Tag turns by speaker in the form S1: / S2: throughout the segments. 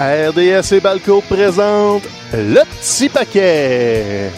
S1: RDS et Balco présente le petit paquet.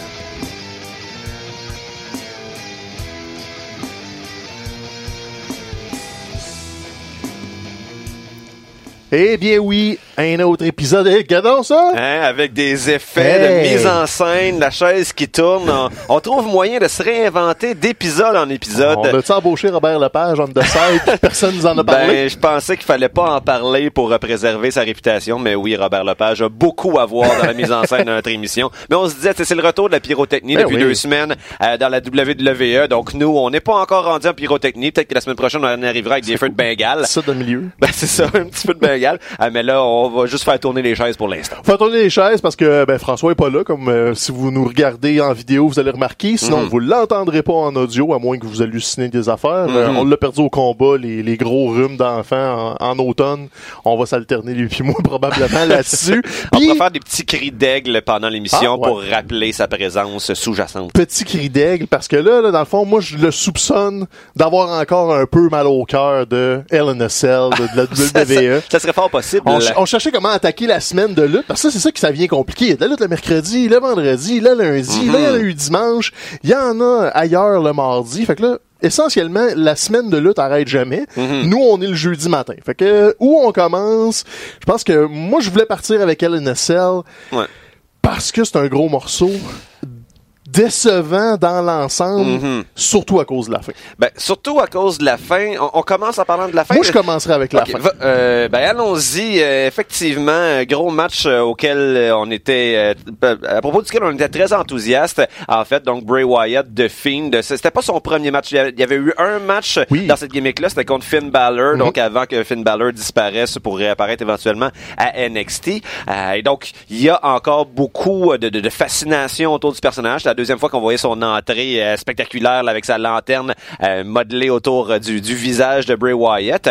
S1: Eh bien oui, un autre épisode. Eh, Regardons ça!
S2: Hein, avec des effets de
S1: Hey.
S2: mise en scène, la chaise qui tourne. On, on trouve moyen de se réinventer d'épisode en épisode.
S1: On a-tu embauché Robert Lepage on the side personne nous en a parlé?
S2: Ben, je pensais qu'il fallait pas en parler pour euh, préserver sa réputation, mais oui, Robert Lepage a beaucoup à voir dans la mise en scène de notre émission. Mais on se disait, c'est c'est le retour de la pyrotechnie
S1: Ben
S2: depuis
S1: oui.
S2: deux semaines euh, dans la WWE. Donc nous, on n'est pas encore rendu en pyrotechnie. Peut-être que la semaine prochaine, on en arrivera avec des feux de Bengale.
S1: ça de milieu.
S2: Ben c'est ça, un petit peu de Bengale. Ah, mais là, on va juste faire tourner les chaises pour l'instant.
S1: Faut tourner les chaises parce que ben, François est pas là, comme euh, si vous nous regardez en vidéo, vous allez remarquer. Sinon,
S2: Mhm.
S1: vous l'entendrez pas en audio, à moins que vous hallucinez des affaires. Euh,
S2: Mhm.
S1: on l'a perdu au combat, les, les gros rhumes d'enfants en, en automne. On va s'alterner lui puis moi probablement là-dessus.
S2: On pourra faire des petits cris d'aigle pendant l'émission
S1: Ah, ouais.
S2: pour rappeler sa présence sous-jacente.
S1: petit cri d'aigle parce que là, là, dans le fond, moi je le soupçonne d'avoir encore un peu mal au cœur de LNSL, de, de la WWE.
S2: ça- ça serait fort possible.
S1: On, on cherchait comment attaquer la semaine de lutte, parce que c'est ça qui ça vient compliqué. Il y a de la lutte le mercredi, le vendredi, le lundi, là, il y en a eu dimanche, il y en a ailleurs le mardi. Fait que là, essentiellement, la semaine de lutte arrête jamais. Nous, on est le jeudi matin. Fait que, où on commence, je pense que moi, je voulais partir avec LNSL
S2: Ouais.
S1: parce que c'est un gros morceau décevant dans l'ensemble,
S2: Mhm.
S1: surtout à cause de la fin.
S2: Ben, surtout à cause de la fin. On, on commence en parlant de la fin.
S1: Moi, je commencerai avec la fin.
S2: va- euh, ben allons-y. Euh, effectivement, un gros match euh, auquel euh, on était, euh, à propos duquel on était très enthousiaste. En fait, donc Bray Wyatt de Fiend, c'était pas son premier match. Il y avait- il y avait eu un match
S1: Oui. Mhm.
S2: dans cette gimmick-là, c'était contre Finn Balor, donc avant que Finn Balor disparaisse pour réapparaître éventuellement à NXT. Euh, et donc, il y a encore beaucoup de, de- de fascination autour du personnage. La deuxième fois qu'on voyait son entrée euh, spectaculaire là, avec sa lanterne euh, modelée autour euh, du, du visage de Bray Wyatt.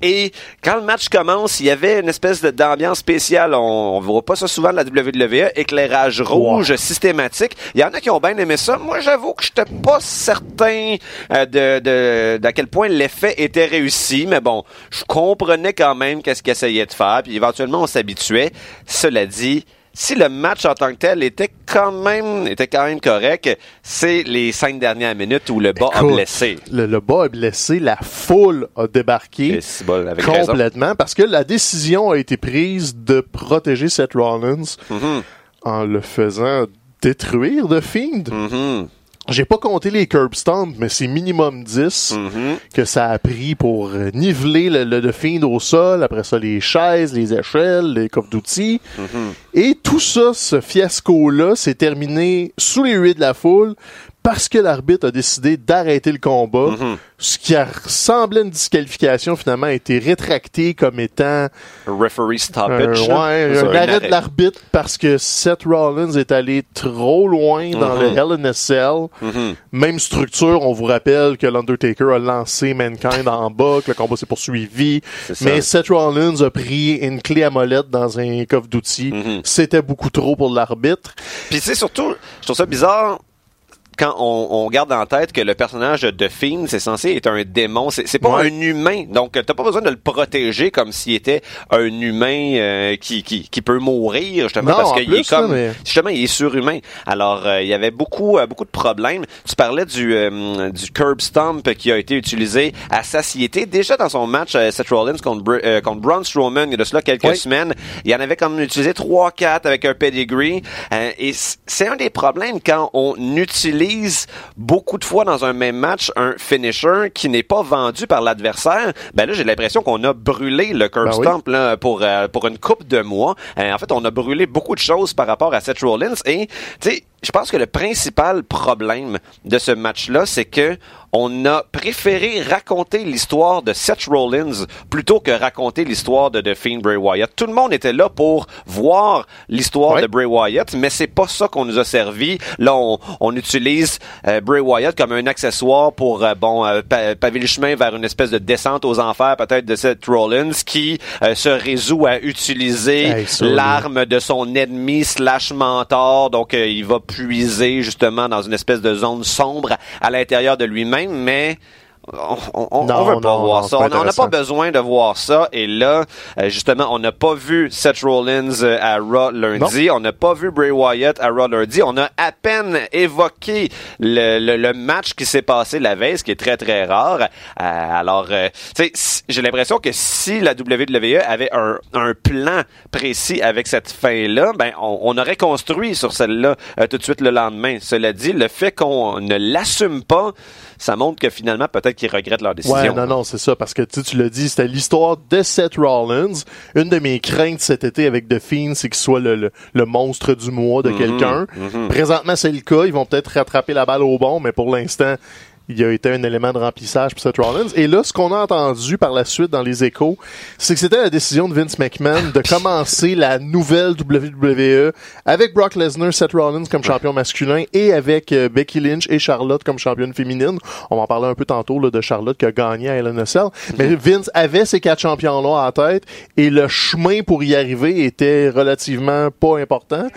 S2: Et quand le match commence, il y avait une espèce d'ambiance spéciale. On, on voit pas ça souvent de la WWE. Éclairage rouge systématique. Il y en a qui ont bien aimé ça. Moi, j'avoue que j'étais pas certain de, de d'à quel point l'effet était réussi. Mais bon, je comprenais quand même qu'est-ce qu'il essayait de faire. Puis éventuellement, on s'habituait. Cela dit, si le match en tant que tel était quand même était quand même correct, c'est les cinq dernières minutes où le bas a blessé.
S1: Le, le bas a blessé, la foule a débarqué.
S2: Et c'est bon, avec raison.
S1: complètement parce que la décision a été prise de protéger Seth Rollins
S2: Mhm,
S1: en le faisant détruire de Fiend.
S2: mhm,
S1: J'ai pas compté les curb stomps, mais c'est minimum 10
S2: mhm.
S1: que ça a pris pour euh, niveler le, le, The Fiend au sol. Après ça, les chaises, les échelles, les coffres d'outils. Et tout ça, ce fiasco-là, s'est terminé sous les huées de la foule parce que l'arbitre a décidé d'arrêter le combat. Ce qui à une disqualification, finalement, a été rétracté comme étant
S2: Referee
S1: un,
S2: stoppage.
S1: Euh, ouais,
S2: C'est
S1: un
S2: un
S1: arrêt de l'arbitre parce que Seth Rollins est allé trop loin dans le Hell in a Cell.
S2: Mhm.
S1: Même structure, on vous rappelle que l'Undertaker a lancé Mankind en bas, que le combat s'est poursuivi.
S2: C'est.
S1: Mais Seth Rollins a pris une clé à molette dans un coffre d'outils. C'était beaucoup trop pour l'arbitre.
S2: Puis sais, surtout, je trouve ça bizarre quand on, on garde en tête que le personnage de Fiend, c'est censé être un démon. C'est pas
S1: Ouais.
S2: un humain. Donc, t'as pas besoin de le protéger comme s'il était un humain euh, qui, qui, qui peut mourir, justement,
S1: Non,
S2: parce qu'il est comme...
S1: mais-
S2: Justement, il est surhumain. Alors, euh, il y avait beaucoup, euh, beaucoup de problèmes. Tu parlais du, euh, du curb stomp qui a été utilisé à satiété. Déjà dans son match, euh, Seth Rollins contre, Br- euh, contre Braun Strowman, il y a de cela quelques semaines, il y en avait comme utilisé 3-4 avec un pedigree. Euh, et c'est un des problèmes quand on utilise beaucoup de fois dans un même match un finisher qui n'est pas vendu par l'adversaire. Ben là, j'ai l'impression qu'on a brûlé le curb
S1: Ben oui.
S2: stomp là, pour, euh, pour une coupe de mois. Euh, en fait, on a brûlé beaucoup de choses par rapport à Seth Rollins. Et, tu sais, je pense que le principal problème de ce match-là, c'est que on a préféré raconter l'histoire de Seth Rollins plutôt que raconter l'histoire de The Fiend Bray Wyatt. Tout le monde était là pour voir l'histoire de Bray Wyatt, mais c'est pas ça qu'on nous a servi. Là, on, on utilise euh, Bray Wyatt comme un accessoire pour euh, bon euh, pa- paver le chemin vers une espèce de descente aux enfers peut-être de Seth Rollins qui se résout à utiliser
S1: Hey,
S2: l'arme de son ennemi slash mentor. Donc, il va justement dans une espèce de zone sombre à l'intérieur de lui-même, mais on, on, veut pas
S1: non,
S2: voir
S1: non,
S2: ça. On
S1: pas
S2: on n'a pas besoin de voir ça. Et là, euh, justement, on n'a pas vu Seth Rollins euh, à Raw lundi. On n'a pas vu Bray Wyatt à Raw lundi. On a à peine évoqué le, le, le match qui s'est passé la veille, ce qui est très, très rare. Euh, alors, tu sais, si- j'ai l'impression que si la WWE avait un, un plan précis avec cette fin-là, ben, on, on aurait construit sur celle-là tout de suite le lendemain. Cela dit, le fait qu'on ne l'assume pas, ça montre que finalement, peut-être qu'ils regrettent leur décision.
S1: Ouais, non, non, c'est ça, parce que tu l'as dit, c'était l'histoire de Seth Rollins. Une de mes craintes cet été avec The Fiend, c'est qu'il soit le, le, le monstre du mois de quelqu'un. Présentement, c'est le cas. Ils vont peut-être rattraper la balle au bon, mais pour l'instant, il a été un élément de remplissage pour Seth Rollins. Et là, ce qu'on a entendu par la suite dans les échos, c'est que c'était la décision de Vince McMahon de commencer la nouvelle WWE avec Brock Lesnar, Seth Rollins comme champion masculin et avec euh, Becky Lynch et Charlotte comme championne féminine. On va en parler un peu tantôt là, de Charlotte qui a gagné à LNSL. Mais Vince avait ces quatre champions-là en tête et le chemin pour y arriver était relativement pas important.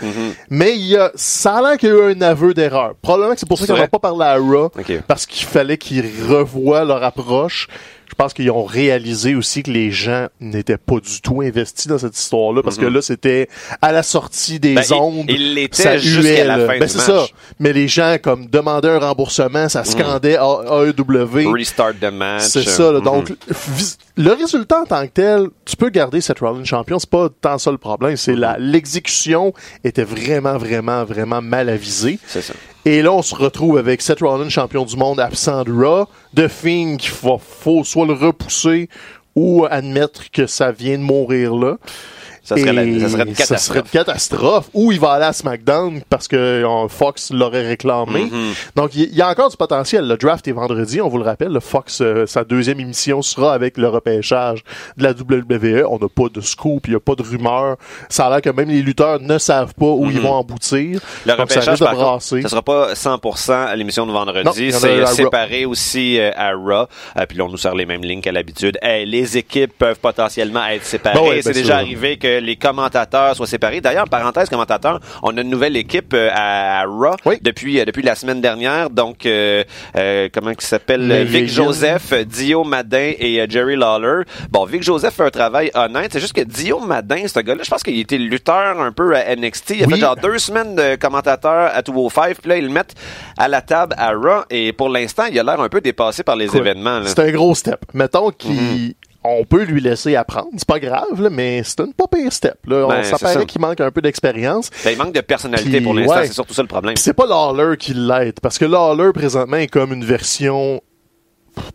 S1: Mais il y a, ça a l'air qu'il y a eu un aveu d'erreur. Probablement que c'est pour ça qu'on n'a pas parlé à Raw
S2: Ok.
S1: parce qu'il fallait qu'ils revoient leur approche. Je pense qu'ils ont réalisé aussi que les gens n'étaient pas du tout investis dans cette histoire-là parce que là, c'était à la sortie des.
S2: Ben,
S1: ondes.
S2: il l'était
S1: ça
S2: jusqu'à la fin
S1: Ben, c'est ça. Mais les gens, comme, demandaient un remboursement, ça scandait A- AEW.
S2: Restart the match.
S1: C'est ça, là. Donc, vis- le résultat en tant que tel, tu peux garder cette Rollins champion, c'est pas tant ça le problème, c'est
S2: Mhm.
S1: la, l'exécution était vraiment, vraiment, vraiment mal avisée.
S2: C'est ça.
S1: Et là, on se retrouve avec Seth Rollins, champion du monde, absent de Raw, de Fiend qu'il faut, faut soit le repousser ou admettre que ça vient de mourir là.
S2: Ça serait, la-
S1: Et
S2: ça serait une
S1: Ça serait
S2: catastrophe.
S1: une catastrophe. Ou il va aller à SmackDown parce que euh, Fox l'aurait réclamé.
S2: Mm-hmm.
S1: Donc, il y, a encore du potentiel. Le draft est vendredi, on vous le rappelle. Le Fox, euh, sa deuxième émission sera avec le repêchage de la WWE. On n'a pas de scoop, il n'y a pas de rumeur. Ça a l'air que même les lutteurs ne savent pas où ils vont aboutir.
S2: Le
S1: Donc, ça
S2: repêchage,
S1: de
S2: par contre, ça sera pas 100% à l'émission de vendredi. C'est séparé aussi euh, à Raw. Euh, puis là, on nous sert les mêmes lignes qu'à l'habitude. Hey, les équipes peuvent potentiellement être séparées.
S1: Ben ouais,
S2: C'est
S1: ben
S2: déjà
S1: ça.
S2: arrivé que les commentateurs soient séparés. D'ailleurs, parenthèse commentateur, on a une nouvelle équipe euh, à, à Raw
S1: Oui.
S2: depuis euh, depuis la semaine dernière. Donc, euh, euh, comment il s'appelle? Vic Joseph, Dio Madin et euh, Jerry Lawler. Bon, Vic Joseph fait un travail honnête. C'est juste que Dio Madin, ce gars-là, je pense qu'il était lutteur un peu à NXT. Il a
S1: Oui.
S2: fait genre deux semaines de commentateur à 205, puis là, ils le mettent à la table à Raw, et pour l'instant, il a l'air un peu dépassé par les événements.
S1: C'est un gros step. Mettons qu'il
S2: Mhm.
S1: On peut lui laisser apprendre, c'est pas grave, là, mais c'est une pas pire step. Là. On-
S2: Ben,
S1: ça
S2: c'est ça.
S1: paraît qu'il manque un peu d'expérience.
S2: Ben, il manque de personnalité pour l'instant,
S1: ouais.
S2: c'est surtout ça le problème.
S1: C'est pas Lawler qui l'aide, parce que Lawler, présentement, est comme une version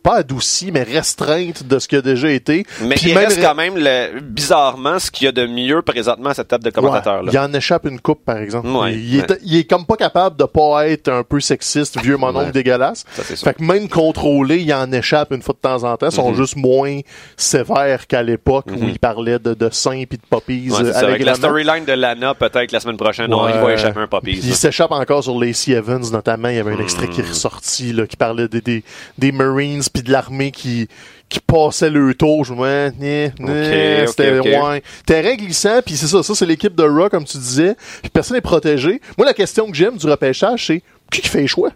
S1: pas adoucie, mais restreinte de ce qui a déjà été.
S2: Mais
S1: Puis
S2: il
S1: même
S2: reste
S1: re-
S2: quand même, le- bizarrement, ce qu'il y a de mieux présentement à cette table de commentateurs.
S1: Ouais, il en échappe une coupe, par exemple.
S2: Ouais,
S1: il, est,
S2: ouais.
S1: il est comme pas capable de pas être un peu sexiste, vieux mononcle
S2: Ouais.
S1: dégueulasse.
S2: Ça.
S1: Fait que même contrôlé, il en échappe une fois de temps en temps. Ils
S2: Mhm.
S1: sont juste moins sévères qu'à l'époque où il parlait de, de seins et de poppies euh.
S2: Avec la storyline de Lana, peut-être la semaine prochaine, on, il va échapper un poppies.
S1: Il s'échappe encore sur Lacey Evans, notamment. Il y avait un extrait
S2: Hmm.
S1: qui est ressorti, là, qui parlait des, des, des Marines puis de l'armée qui, qui passaient le tour. Je me né,
S2: ok,
S1: c'était,
S2: ok.
S1: ouais. Terrain glissant, puis c'est ça. Ça, c'est l'équipe de Raw, comme tu disais. Puis personne n'est protégé. Moi, la question que j'aime du repêchage, c'est qui qui fait les choix?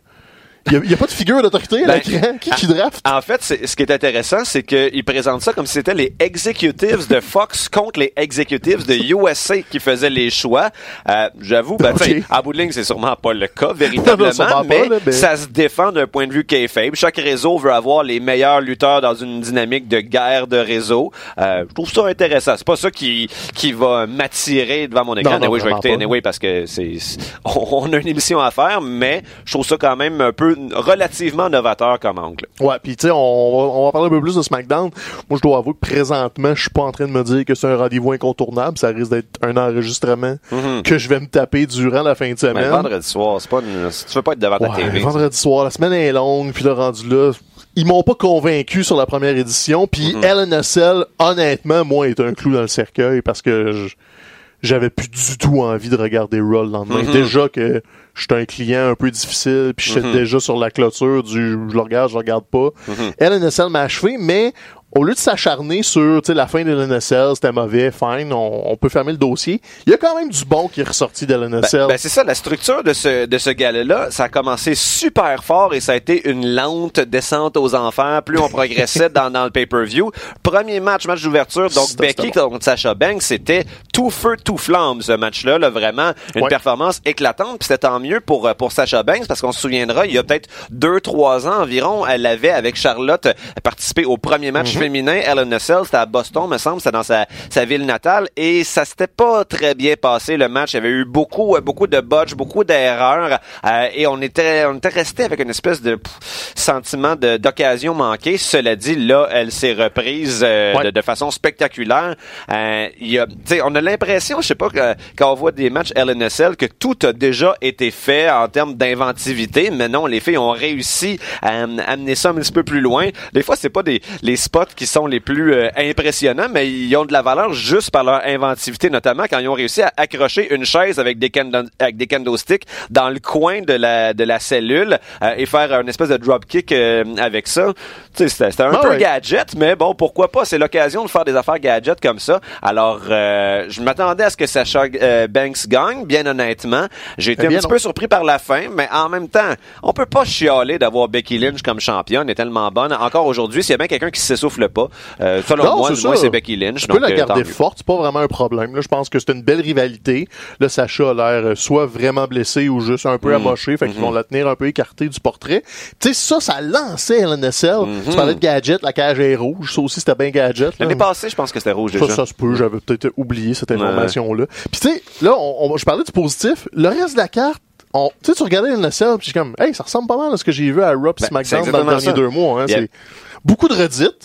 S1: Il n'y a, pas de figure d'autorité à
S2: Ben,
S1: l'écran. Qui, qui draft?
S2: En fait, ce qui est intéressant, c'est qu'ils présentent ça comme si c'était les executives de Fox contre les executives de USA qui faisaient les choix. Euh, J'avoue, ben,
S1: Ok.
S2: tu sais, à bout de ligne, c'est sûrement pas le cas, véritablement,
S1: Non, non, sûrement pas,
S2: mais,
S1: là, mais-
S2: ça se défend d'un point de vue kayfabe. Chaque réseau veut avoir les meilleurs lutteurs dans une dynamique de guerre de réseau. Euh, je trouve ça intéressant. C'est pas ça qui, qui va m'attirer devant mon écran.
S1: Non,
S2: anyway, je vais écouter anyway parce que c'est, c'est- on, on a une émission à faire, mais je trouve ça quand même un peu relativement novateur comme angle.
S1: Ouais, puis tu sais, on, va- on va parler un peu plus de SmackDown. Moi, je dois avouer que présentement, je suis pas en train de me dire que c'est un rendez-vous incontournable. Ça risque d'être un enregistrement que je vais me taper durant la fin de
S2: Mais
S1: semaine.
S2: vendredi soir, c'est pas une, tu veux pas être devant
S1: Ouais,
S2: TV.
S1: vendredi soir, la semaine est longue, puis le rendu là, ils m'ont pas convaincu sur la première édition. Puis
S2: Mhm.
S1: LNSL, honnêtement, moi, est un clou dans le cercueil parce que je- j'avais plus du tout envie de regarder Raw le lendemain.
S2: Mhm.
S1: Déjà que j'étais un client un peu difficile, puis j'étais
S2: Mhm.
S1: déjà sur la clôture du je le regarde, je le regarde pas.
S2: Mhm.
S1: LNSL m'a achevé, mais au lieu de s'acharner sur tu sais, la fin de l'NSL, c'était mauvais, fine, on, on peut fermer le dossier, il y a quand même du bon qui est ressorti de l'NSL.
S2: Ben, ben, c'est ça, la structure de ce, de ce gala-là, ça a commencé super fort et ça a été une lente descente aux enfers. Plus on progressait dans, dans le pay-per-view. Premier match, match d'ouverture, donc Becky contre Sasha Banks, c'était tout feu, tout flamme ce match-là. Là, vraiment une
S1: Ouais.
S2: performance éclatante. Puis c'était tant mieux pour, euh, pour Sasha Banks parce qu'on se souviendra, il y a peut-être deux, trois ans environ, elle avait avec Charlotte participé au premier match
S1: Mhm.
S2: Féminin a Cell. C'était à Boston, me semble, c'était dans sa, sa ville natale et ça s'était pas très bien passé le match. Il y avait eu beaucoup, euh, beaucoup de botches, beaucoup d'erreurs euh, et on était, on était resté avec une espèce de pff, sentiment d'occasion manquée. Cela dit, là, elle s'est reprise euh,
S1: Ouais.
S2: de, de façon spectaculaire. Euh, y a, tu sais, on a l'impression, je sais pas, que, quand on voit des matchs LNSL, que tout a déjà été fait en termes d'inventivité, mais non, les filles ont réussi à am- amener ça un petit peu plus loin. Des fois, c'est pas des les spots qui sont les plus euh, impressionnants, mais ils ont de la valeur juste par leur inventivité, notamment quand ils ont réussi à accrocher une chaise avec des avec des kendo sticks dans le coin de la de la cellule euh, et faire un espèce de drop kick euh, avec ça. C'était un
S1: Ah
S2: peu gadget, mais bon, pourquoi pas? C'est l'occasion de faire des affaires gadget comme ça. Alors, euh, je m'attendais à ce que Sacha euh, Banks gagne, bien honnêtement. J'ai été
S1: Eh
S2: un petit
S1: non.
S2: peu surpris par la fin, mais en même temps, on peut pas chialer d'avoir Becky Lynch comme championne. Elle est tellement bonne. Encore aujourd'hui, s'il y a bien quelqu'un qui s'essouffle pas, euh, selon
S1: Non,
S2: moi,
S1: c'est
S2: moi c'est Becky Lynch.
S1: Tu peux
S2: donc,
S1: la
S2: euh,
S1: garder forte, c'est pas vraiment un problème. Là, je pense que c'est une belle rivalité. Là, Sacha a l'air euh, soit vraiment blessé ou juste un peu
S2: Mm.
S1: amoché, fait qu'ils
S2: Mm-hmm.
S1: vont la tenir un peu écartée du portrait. Tu sais, ça, ça lançait LNSL.
S2: Mm-hmm.
S1: Tu parlais de gadget, la cage est rouge. Ça aussi, c'était bien gadget. là.
S2: L'année passée, je pense que c'était rouge
S1: Ça,
S2: déjà.
S1: ça se peut, j'avais peut-être oublié cette information-là. Puis tu sais, là, on, on- je parlais du positif. Le reste de la carte, on- tu sais, tu regardais LNSL, puis je suis comme, hey, ça ressemble pas mal à ce que j'ai vu à pis
S2: Ben,
S1: SmackDown dans les derniers
S2: ça.
S1: deux mois. Hein, beaucoup de redites.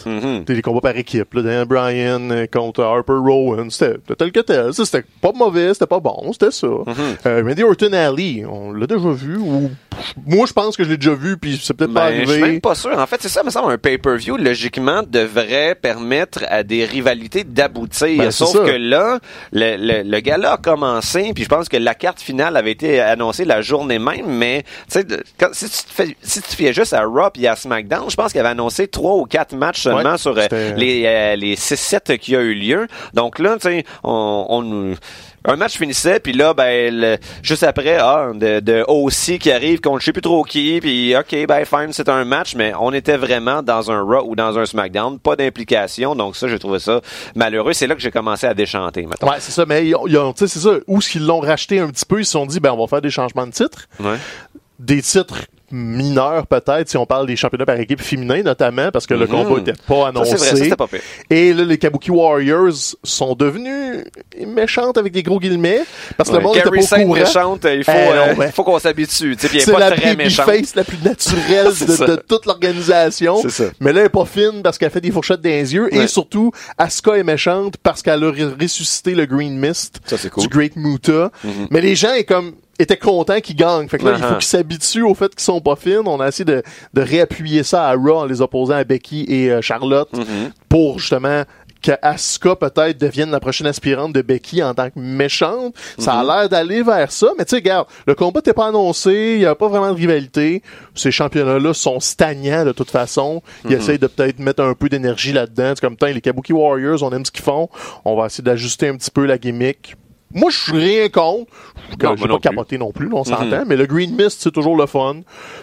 S1: T'sais, les combats par équipe, là, Daniel Bryan euh, contre Harper Rowan, c'était tel que tel. C'était pas mauvais, c'était pas bon, c'était ça.
S2: Mhm.
S1: Euh, Randy Orton Ali, on l'a déjà vu, ou moi je pense que je l'ai déjà vu, puis c'est peut-être pas
S2: Ben, je suis
S1: arrivé.
S2: même pas sûr. En fait, c'est ça, me semble, un pay-per-view, logiquement, devrait permettre à des rivalités d'aboutir.
S1: Ben,
S2: Sauf
S1: ça.
S2: que là, le, le, le gala a commencé, puis je pense que la carte finale avait été annoncée la journée même, mais, tu sais, de- quand- si tu te fais, si tu te fiais juste à Raw et à SmackDown, je pense qu'il avait annoncé trois ou quatre matchs seulement
S1: Ouais,
S2: sur euh, les, euh, les 6-7 qui a eu lieu. Donc là, tu sais, on, on un match finissait, puis là, ben, le- juste après, ah, de, de OC qui arrive contre je sais plus trop qui, puis ok, ben, fine, c'est un match, mais on était vraiment dans un Raw ou dans un SmackDown, pas d'implication, donc ça, j'ai trouvé ça malheureux. C'est là que j'ai commencé à déchanter, maintenant.
S1: Ouais, c'est ça, mais ils ont- c'est ça, où est-ce qu'ils l'ont racheté un petit peu, ils se sont dit, ben, on va faire des changements de titres.
S2: Ouais.
S1: des titres mineurs peut-être si on parle des championnats par équipe féminin notamment parce que le
S2: Mhm.
S1: combat était pas annoncé.
S2: vrai, ça, c'était pas pire.
S1: Et là les Kabuki Warriors sont devenus méchantes avec des gros guillemets parce que
S2: Ouais,
S1: le monde était
S2: Carrie
S1: pas au courant.
S2: méchante, il faut,
S1: Eh
S2: euh,
S1: ben.
S2: faut qu'on s'habitue, tu sais, pas
S1: la
S2: très méchante.
S1: face la plus naturelle de, toute l'organisation. Mais là, elle est pas fine parce qu'elle fait des fourchettes dans les yeux.
S2: Ouais.
S1: Et surtout, Asuka est méchante parce qu'elle a ressuscité le Green Mist
S2: Ça, cool.
S1: du Great Muta. Mais les gens est comme étaient contents qu'ils gagnent. Fait que là, il faut
S2: Uh-huh.
S1: qu'ils s'habituent au fait qu'ils sont pas fines. On a essayé de, de réappuyer ça à Raw en les opposant à Becky et euh, Charlotte pour justement que Asuka peut-être devienne la prochaine aspirante de Becky en tant que méchante. Ça a l'air d'aller vers ça, mais tu sais, regarde, le combat n'était pas annoncé, il n'y a pas vraiment de rivalité. Ces championnats-là sont stagnants de toute façon. Ils essayent de peut-être mettre un peu d'énergie là-dedans. C'est comme les Kabuki Warriors, on aime ce qu'ils font. On va essayer d'ajuster un petit peu la gimmick. Moi, je suis rien contre. Je
S2: Non, moi
S1: pas
S2: non plus.
S1: capoter non plus, on s'entend. Mais le Green Mist, c'est toujours le fun.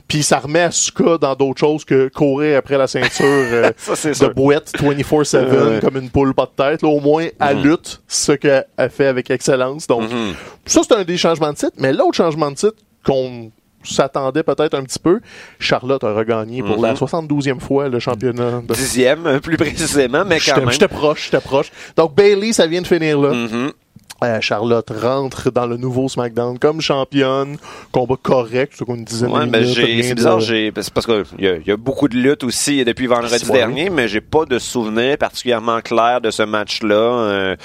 S1: Puis ça remet Asuka dans d'autres choses que courir après la ceinture euh,
S2: Ça,
S1: de
S2: sûr.
S1: boîte 24-7
S2: Ouais. Mm-hmm.
S1: comme une poule pas de tête. Là, au moins, elle lutte, ce qu'elle fait avec excellence. Donc,
S2: Mm-hmm.
S1: ça, c'est un des changements de titre. Mais l'autre changement de titre qu'on s'attendait peut-être un petit peu, Charlotte a regagné pour
S2: Mm-hmm.
S1: la 72e fois le championnat. de-
S2: Dixième, plus précisément, mais quand même.
S1: j'étais proche, j'étais proche. Donc, Bailey, ça vient de finir là.
S2: Mhm.
S1: Euh, Charlotte rentre dans le nouveau SmackDown comme championne. Combat correct, c'est une dizaine
S2: Ouais,
S1: de rien
S2: c'est
S1: de-
S2: bizarre, c'est parce que il y a, y a beaucoup de luttes aussi depuis vendredi dernier, mais j'ai pas de souvenir particulièrement clair de ce match-là. euh,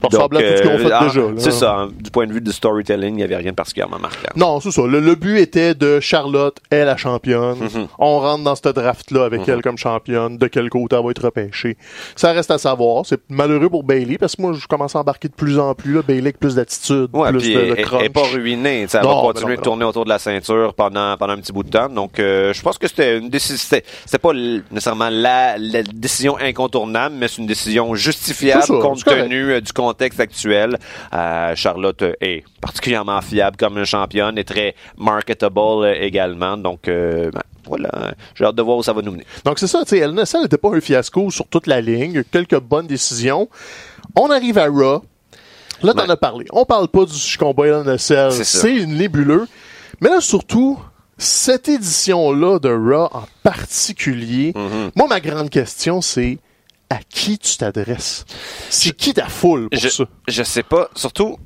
S1: Ça ressemble à tout ce qu'ils ont fait
S2: ah,
S1: déjà.
S2: C'est ça. hein, Du point de vue du storytelling, il n'y avait rien de particulièrement marquant.
S1: Non, c'est ça. Le, le but était de Charlotte est la championne.
S2: Mhm.
S1: On rentre dans ce draft-là avec elle comme championne. De quel côté elle va être repêchée? Ça reste à savoir. C'est malheureux pour Bailey parce que moi, je commence à embarquer de plus en plus plus, là. Avec plus d'attitude,
S2: Ouais,
S1: plus de, de
S2: elle- elle
S1: crunch.
S2: est pas ruinée. Elle
S1: Non,
S2: va continuer de tourner autour de la ceinture pendant, pendant un petit bout de temps. Donc, euh, je pense que c'était une décision. C'était pas nécessairement la, la décision incontournable, mais c'est une décision justifiable
S1: ça,
S2: compte tenu euh, du contexte actuel. Euh, Charlotte est particulièrement fiable comme une championne et très marketable également. Donc, ben, voilà. J'ai hâte de voir où ça va nous mener.
S1: Donc c'est ça, tu sais, El Nessel n'était pas un fiasco sur toute la ligne. Quelques bonnes décisions. On arrive à Raw. Là, t'en
S2: Ouais.
S1: as parlé. On parle pas du combat El Nessel.
S2: C'est ça.
S1: C'est une nébuleux. Mais là, surtout, cette édition-là de Raw en particulier,
S2: Mm-hmm.
S1: moi, ma grande question, c'est à qui tu t'adresses? C'est qui ta foule pour
S2: je,
S1: ça?
S2: je sais pas. Surtout,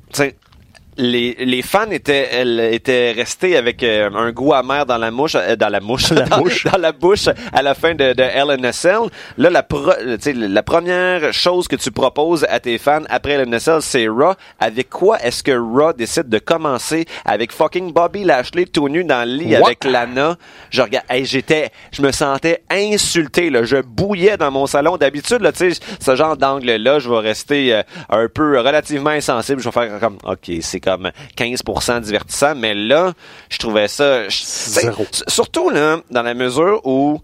S2: les, les fans étaient, elles, étaient restés avec euh, un goût amer dans la mouche, euh, dans la mouche,
S1: La
S2: dans,
S1: mouche.
S2: dans la bouche à la fin de, de LNSL. Là, la, pro- la première chose que tu proposes à tes fans après LNSL, c'est Raw. Avec quoi est-ce que Raw décide de commencer avec fucking Bobby Lashley tout nu dans le lit
S1: What?
S2: avec Lana? Je regarde, hey, j'étais, je me sentais insulté, là. Je bouillais dans mon salon. D'habitude, là, tu sais, ce genre d'angle-là, je vais rester euh, un peu relativement insensible. Je vais faire comme, OK, c'est comme 15% divertissant, mais là, je trouvais ça...
S1: Zéro.
S2: Surtout, là, dans la mesure où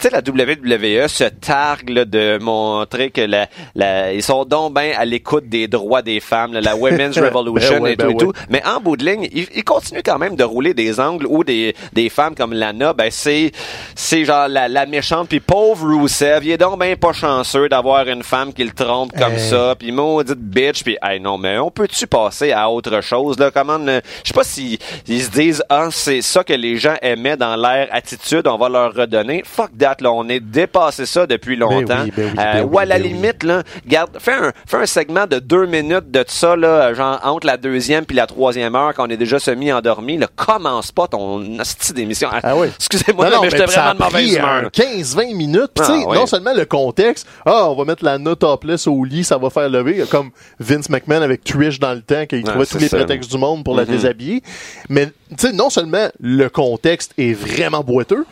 S2: tu sais, la WWE se targue là, de montrer que la, la, ils sont donc ben à l'écoute des droits des femmes, là, la Women's Revolution
S1: Ben ouais,
S2: et tout et tout.
S1: ouais.
S2: Mais en bout de ligne, ils, ils continuent quand même de rouler des angles où des, des femmes comme Lana, ben c'est c'est genre la, la méchante puis pauvre Rusev, il est donc ben pas chanceux d'avoir une femme qui le trompe comme
S1: Hey.
S2: ça, puis maudite bitch, puis hey non mais on peut-tu passer à autre chose là? Comment je sais pas si ils se disent ah c'est ça que les gens aimaient dans l'air attitude, on va leur redonner. Fuck that là, on est dépassé ça depuis longtemps.
S1: oui, ben oui,
S2: Euh,
S1: ben
S2: ou à la
S1: ben
S2: limite là, garde, fais un fais un segment de deux minutes de ça là, genre entre la deuxième puis la troisième heure quand on est déjà semi endormi. Là, commence pas ton hostie d'émission.
S1: Ah oui.
S2: Excusez-moi, mais j'étais vraiment de mauvaise humeur.
S1: euh, 15-20 minutes. Puis,
S2: Ah,
S1: non seulement le contexte, ah, on va mettre la note topless au lit, ça va faire lever, comme Vince McMahon avec Trish dans le temps, qu'il
S2: Ah,
S1: trouvait tous les
S2: ça.
S1: prétextes du monde pour la
S2: Mhm.
S1: déshabiller. Mais, non seulement le contexte est vraiment boiteux,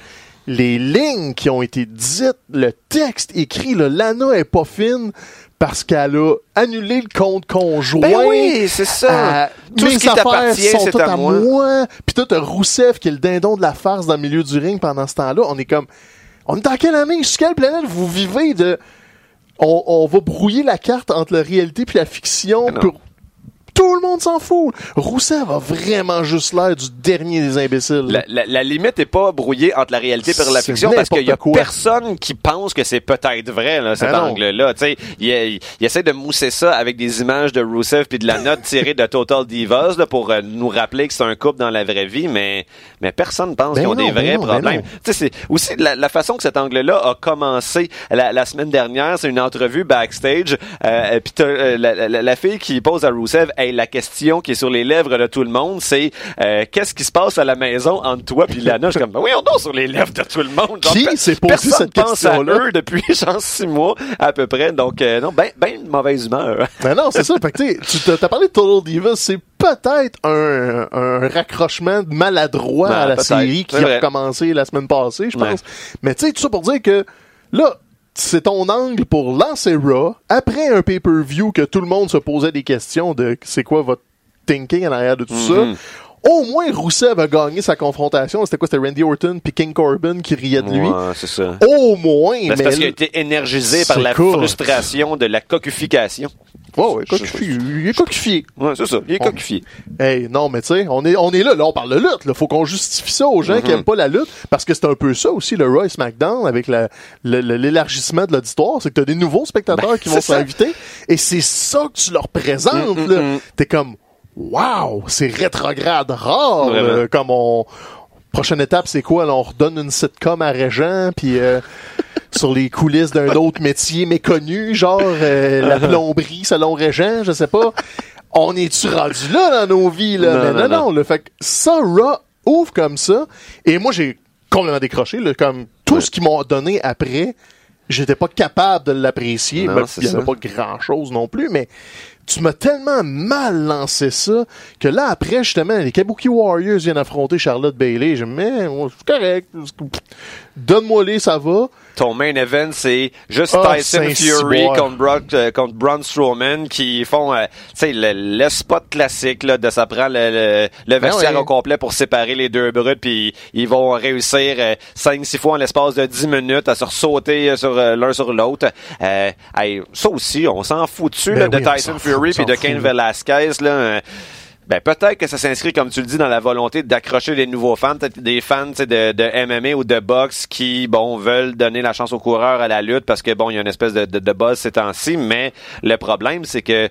S1: les lignes qui ont été dites, le texte écrit, le Lana est pas fine parce qu'elle a annulé le compte conjoint.
S2: Ben oui, c'est ça.
S1: Euh,
S2: Tout
S1: mes
S2: ce qui
S1: affaires
S2: t'appartient,
S1: sont
S2: c'est
S1: toutes
S2: à moi.
S1: Puis toi, t'as Rousseff qui est le dindon de la farce dans le milieu du ring pendant ce temps-là. On est comme... On est dans quelle année? Sur quelle planète vous vivez de... On, on va brouiller la carte entre la réalité puis la fiction pour... Tout le monde s'en fout. Rousseff a vraiment juste l'air du dernier des imbéciles.
S2: La, la- la limite est pas brouillée entre la réalité et la fiction parce qu'il y a
S1: quoi.
S2: personne qui pense que c'est peut-être vrai là, cet
S1: Ah
S2: angle-là. Tu sais, il, il- il essaie de mousser ça avec des images de Rusev puis de la note tirée de Total Divas là, pour euh, nous rappeler que c'est un couple dans la vraie vie, mais mais personne pense
S1: Ben
S2: qu'ils ont
S1: non,
S2: des
S1: ben
S2: vrais
S1: non, ben
S2: problèmes. c'est aussi la, la façon que cet angle-là a commencé la, la semaine dernière, c'est une entrevue backstage. Euh, puis t'as, euh, la, la- la fille qui pose à Rusev, hey, la question qui est sur les lèvres de tout le monde, c'est euh, qu'est-ce qui se passe à la maison entre toi puis Lana? Je suis comme, ben oui, on dort sur les lèvres de tout le monde.
S1: Qui s'est posé cette
S2: pense à
S1: question-là?
S2: eux depuis genre six mois à peu près. Donc euh, non, ben ben de mauvaise humeur.
S1: Mais non, c'est ça. Fait que, tu sais, tu t'as parlé de Total Divas, c'est peut-être un, un raccrochement maladroit
S2: Ben,
S1: à la série qui a commencé la semaine passée, je
S2: Ouais.
S1: pense. Mais tu sais, tout ça pour dire que là, c'est ton angle pour lancer Raw après un pay-per-view que tout le monde se posait des questions de c'est quoi votre thinking en arrière de tout ça. Au moins, Rousseff a gagné sa confrontation. C'était quoi? C'était Randy Orton puis King Corbin qui riait de lui.
S2: Ouais, c'est ça.
S1: Au moins,
S2: Ben, c'est parce qu'il a été énergisé par la
S1: cool.
S2: frustration de la coquification.
S1: Oh, ouais, il est coquifié.
S2: Ouais, c'est ça. Il est coquifié.
S1: Hey, non, mais tu sais, on est, on est là, là, on parle de lutte, là. Faut qu'on justifie ça aux gens
S2: Mm-hmm.
S1: qui aiment pas la lutte, parce que c'est un peu ça aussi, le Roy SmackDown, avec l'élargissement de l'auditoire, c'est que t'as des nouveaux spectateurs
S2: Ben,
S1: qui vont s'inviter, et c'est ça que tu leur présentes,
S2: Mm,
S1: là. T'es comme, wow, c'est rétrograde rare, là, comme on... Prochaine étape, c'est quoi? là? on redonne une sitcom à Régent, puis euh, sur les coulisses d'un autre métier méconnu, genre euh, la plomberie selon Régent, je sais pas. On est-tu rendu là dans nos vies, là?
S2: Non,
S1: Mais non,
S2: non,
S1: non, le fait que ça, Raw ouvre comme ça, et moi, j'ai complètement décroché, là, comme tout
S2: Ouais.
S1: ce qu'ils m'ont donné après, j'étais pas capable de l'apprécier. Il y en a
S2: ça.
S1: pas grand-chose non plus, mais tu m'as tellement mal lancé ça que là, après, justement, les Kabuki Warriors viennent affronter Charlotte Bailey. Je me dis, mais ouais, c'est correct. Donne-moi les, ça va.
S2: Ton main event, c'est juste
S1: Ah,
S2: Tyson Fury contre, Brock, euh, contre Braun Strowman qui font euh, tu sais, le, le spot classique là, de ça prend le, le, le vestiaire
S1: Ben oui.
S2: au complet pour séparer les deux brutes puis ils vont réussir 5-6 fois en l'espace de 10 minutes à se sauter sur euh, l'un sur l'autre. Euh, ça aussi, on s'en fout dessus
S1: Ben
S2: là, de
S1: oui,
S2: Tyson Fury puis de
S1: fout.
S2: Velasquez. Là, euh, ben peut-être que ça s'inscrit, comme tu le dis, dans la volonté d'accrocher des nouveaux fans, des fans de, de MMA ou de boxe qui, bon, veulent donner la chance aux coureurs à la lutte parce que, bon, il y a une espèce de, de, de buzz ces temps-ci, mais le problème, c'est que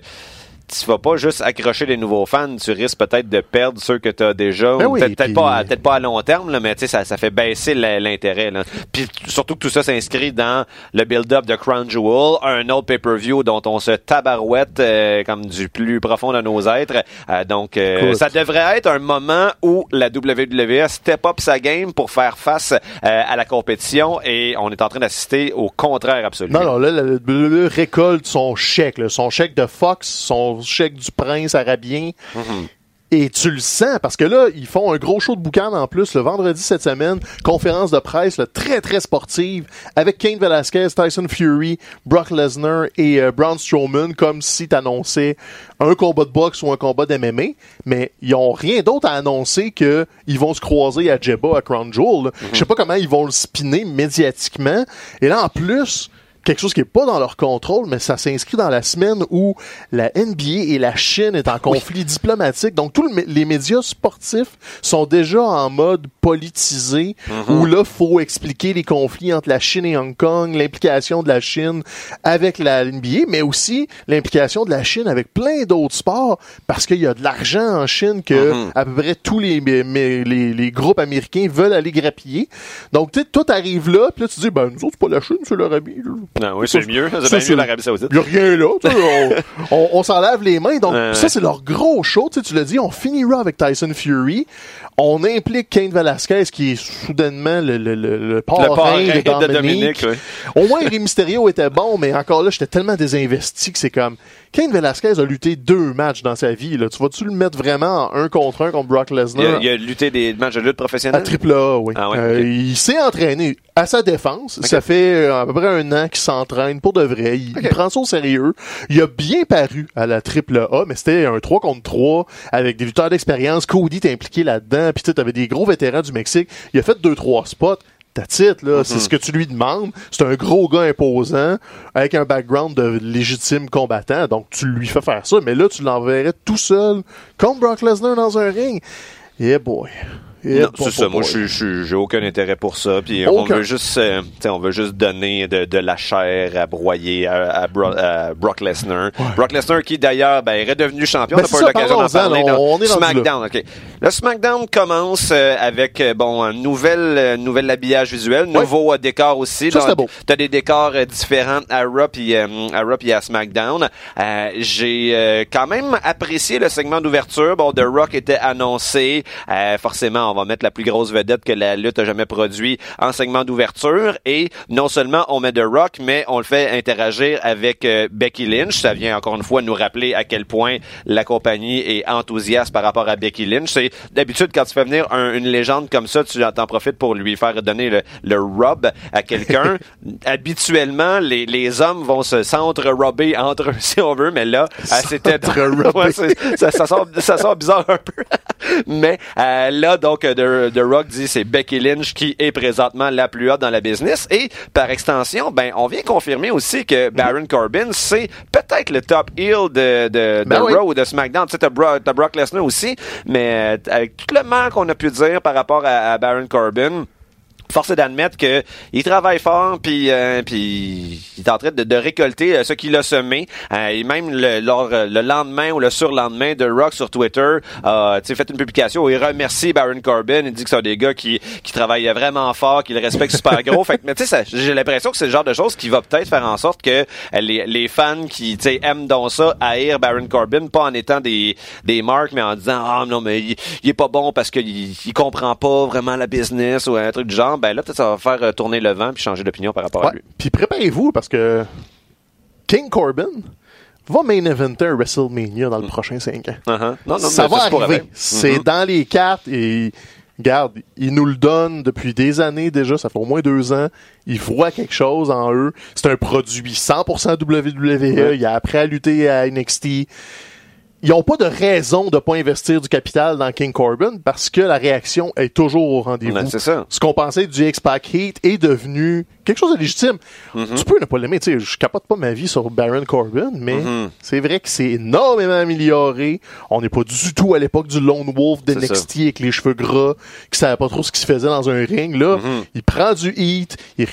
S2: tu vas pas juste accrocher des nouveaux fans, tu risques peut-être de perdre ceux que tu as déjà.
S1: Ben
S2: ou
S1: oui,
S2: peut-être pas, à- peut-être pas à long terme, là, mais tu sais, ça, ça fait baisser la- l'intérêt. Puis surtout que tout ça s'inscrit dans le build-up de Crown Jewel, un autre pay-per-view dont on se tabarouette euh, comme du plus profond de nos êtres. Euh, donc, euh, ça devrait être un moment où la WWE step up sa game pour faire face euh, à la compétition et on est en train d'assister au contraire absolu.
S1: Non, non, là, le- le récolte son chèque, là, son chèque de Fox, son chèque du prince arabien. Et tu le sens, parce que là, ils font un gros show de boucan en plus le vendredi cette semaine, conférence de presse là, très très sportive, avec Kane Velasquez, Tyson Fury, Brock Lesnar et euh, Braun Strowman, comme si t'annonçais un combat de boxe ou un combat d'MMA, mais ils ont rien d'autre à annoncer que ils vont se croiser à Jeddah, à Crown Jewel. là. Je sais pas comment ils vont le spinner médiatiquement. Et là, en plus, quelque chose qui est pas dans leur contrôle, mais ça s'inscrit dans la semaine où la NBA et la Chine est en conflit diplomatique. Donc, tous le les médias sportifs sont déjà en mode politisé, où là, faut expliquer les conflits entre la Chine et Hong Kong, l'implication de la Chine avec la NBA, mais aussi l'implication de la Chine avec plein d'autres sports, parce qu'il y a de l'argent en Chine que à peu près tous les, mé- les, les groupes américains veulent aller grappiller. Donc, tu sais, tout arrive là, puis là, tu dis, ben, nous autres, c'est pas la Chine, c'est l'Arabie.
S2: Non, oui, c'est mieux. C'est bien mieux l'Arabie Saoudite.
S1: Il y a rien là. on on, on s'en lave les mains. Donc,
S2: Ouais,
S1: ça,
S2: ouais.
S1: c'est leur gros show. Tu l'as dit, on finira avec Tyson Fury. On implique Kane Velasquez, qui est soudainement le, le, le, le parrain,
S2: Le parrain
S1: de
S2: de
S1: Dominique.
S2: Dominique, oui.
S1: Au moins, Rey Mysterio était bon, mais encore là, j'étais tellement désinvesti que c'est comme... Kane Velasquez a lutté deux matchs dans sa vie. Là. Tu vas-tu le mettre vraiment en un contre un contre Brock
S2: Il
S1: Lesnar?
S2: il a lutté des matchs de lutte
S1: À
S2: professionnels.
S1: triple A, oui.
S2: Ah ouais,
S1: Euh,
S2: ok.
S1: il s'est entraîné à sa défense. Ça fait euh, à peu près un an qu'il s'entraîne pour de vrai. Il, il prend ça au sérieux. Il a bien paru à la triple A, mais c'était un 3 contre 3 avec des lutteurs d'expérience. Cody était impliqué là-dedans. Puis tu avais des gros vétérans du Mexique. Il a fait deux trois spots. That's it, là. C'est ce que tu lui demandes. C'est un gros gars imposant avec un background de légitime combattant. Donc, tu lui fais faire ça. Mais là, tu l'enverrais tout seul contre Brock Lesnar dans un ring. Yeah, boy.
S2: Non, c'est ça. Moi, je j'ai aucun intérêt pour ça. Puis on veut juste, euh, tu sais, on veut juste donner de, de la chair à broyer à, à Bro- à Brock Lesnar. Brock Lesnar qui d'ailleurs ben, est redevenu champion.
S1: Ben,
S2: on n'a pas eu l'occasion d'en parler.
S1: là. on est
S2: SmackDown, ok. Le SmackDown commence euh, avec euh, bon un nouvel euh, nouvel habillage visuel, nouveau décor aussi.
S1: Ça, beau.
S2: T'as des décors différents à Raw puis à Raw puis à SmackDown. Euh, J'ai quand même apprécié le segment d'ouverture. Bon, The Rock était annoncé. Euh, forcément, on va mettre la plus grosse vedette que la lutte a jamais produit en segment d'ouverture. Et non seulement on met The Rock, mais on le fait interagir avec euh, Becky Lynch. Ça vient encore une fois nous rappeler à quel point la compagnie est enthousiaste par rapport à Becky Lynch. C'est d'habitude quand tu fais venir un- une légende comme ça, tu t'en profites pour lui faire donner le, le rub à quelqu'un. Habituellement, les, les hommes vont se s'entre-robber entre eux, si on veut, mais là, c'était. Ouais, c'est- ça, ça, sort, ça sort bizarre un peu. mais euh, là, donc, euh, The, The Rock dit c'est Becky Lynch qui est présentement la plus haute dans la business. Et par extension, ben, on vient confirmer aussi que Baron Corbin, c'est peut-être le top heel de, de, de
S1: Ben oui.
S2: Raw ou de SmackDown. Tu sais, t'as Bro- Brock Lesnar aussi, mais euh, avec tout le mal qu'on a pu dire par rapport à, à Baron Corbin, force est d'admettre que il travaille fort puis euh, puis il est en train de, de récolter euh, ce qu'il a semé. Euh, et même le, lors, euh, le lendemain ou le surlendemain de Rock sur Twitter a tu sais, fait une publication où il remercie Baron Corbin. Il dit que c'est un des gars qui qui travaille vraiment fort qu'il respecte super gros. Fait que mais tu sais j'ai l'impression que c'est le genre de choses qui va peut-être faire en sorte que euh, les, les fans qui tu sais aiment donc ça haïr Baron Corbin pas en étant des des marques mais en disant ah non mais il, il est pas bon parce qu'il il comprend pas vraiment la business ou un truc du genre ben là peut-être ça va faire euh, tourner le vent puis changer d'opinion par rapport à lui.
S1: Puis préparez-vous parce que King Corbin va main eventer WrestleMania dans le prochain 5 ans.
S2: Uh-huh. Non, non,
S1: ça va arriver. C'est
S2: Mhm.
S1: dans les cartes et garde, ils nous le donnent depuis des années déjà, ça fait au moins deux ans. Ils voient quelque chose en eux. C'est un produit 100% WWE. Il a appris à lutter à NXT ils ont pas de raison de pas investir du capital dans King Corbin parce que la réaction est toujours au rendez-vous.
S2: Ouais, c'est ça.
S1: Ce qu'on pensait du X-Pac Heat est devenu quelque chose de légitime.
S2: Mm-hmm.
S1: Tu peux ne pas l'aimer. Tu sais, je capote pas ma vie sur Baron Corbin, mais
S2: Mm-hmm.
S1: c'est vrai que c'est énormément amélioré. On n'est pas du tout à l'époque du Lone Wolf de NXT avec les cheveux gras, qui savait pas trop ce qui se faisait dans un ring. Là,
S2: Mm-hmm.
S1: il prend du heat. Il,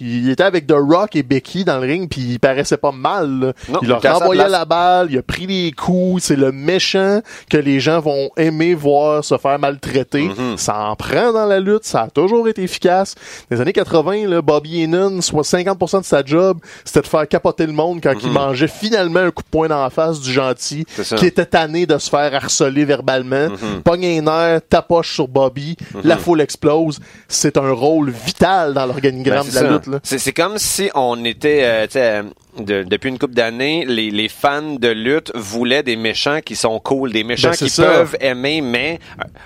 S1: il était avec The Rock et Becky dans le ring, puis il paraissait pas mal.
S2: Non,
S1: il leur renvoyait la balle, il a pris les coups, c'est le méchant que les gens vont aimer voir se faire maltraiter. Ça en prend dans la lutte, ça a toujours été efficace. Dans les années 80, là, Bobby Soit 50% de sa job, c'était de faire capoter le monde quand il mangeait finalement un coup de poing dans la face du gentil, qui était tanné de se faire harceler verbalement. Pogne un nerf, tapoche sur Bobby, la foule explose. C'est un rôle vital dans l'organigramme
S2: Ben,
S1: de la
S2: ça.
S1: lutte.
S2: C'est, comme si on était, euh, euh, de- depuis une couple d'années, les, les fans de lutte voulaient des méchants qui sont cool, des méchants
S1: Ben,
S2: qui
S1: ça.
S2: peuvent aimer, mais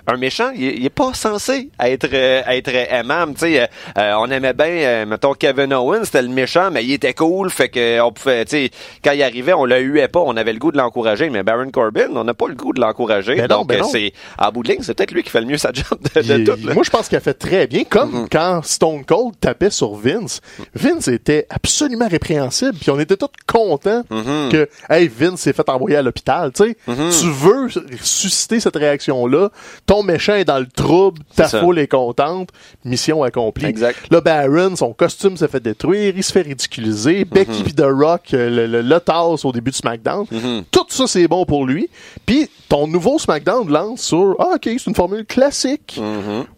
S2: un méchant, il, il est pas censé être euh, être aimable. Tu sais, euh, euh, on aimait bien, euh, mettons Kevin Owens, c'était le méchant, mais il était cool, fait que on pouvait, tu sais, quand il arrivait, on le huait pas, on avait le goût de l'encourager, mais Baron Corbin, on n'a pas le goût de l'encourager.
S1: Ben
S2: donc
S1: ben
S2: euh, c'est à bout de ligne, c'est peut-être lui qui fait le mieux sa job de, de
S1: Il-
S2: tout. là.
S1: moi, je pense qu'il a fait très bien, comme
S2: Mm-hmm.
S1: quand Stone Cold tapait sur Vince. Vince était absolument répréhensible, puis on était tous contents
S2: Mm-hmm.
S1: que, hey, Vince s'est fait envoyer à l'hôpital. Tu sais, tu veux susciter cette réaction-là. Ton méchant est dans le trouble, ta foule est contente, mission accomplie.
S2: Exact.
S1: Là, Baron, son costume s'est fait détruire, il se fait ridiculiser.
S2: Mm-hmm.
S1: Becky pis The Rock, euh, le, le, le tasse au début de SmackDown.
S2: Mm-hmm.
S1: Tout ça, c'est bon pour lui. Puis ton nouveau SmackDown lance sur, ah, ok, c'est une formule classique.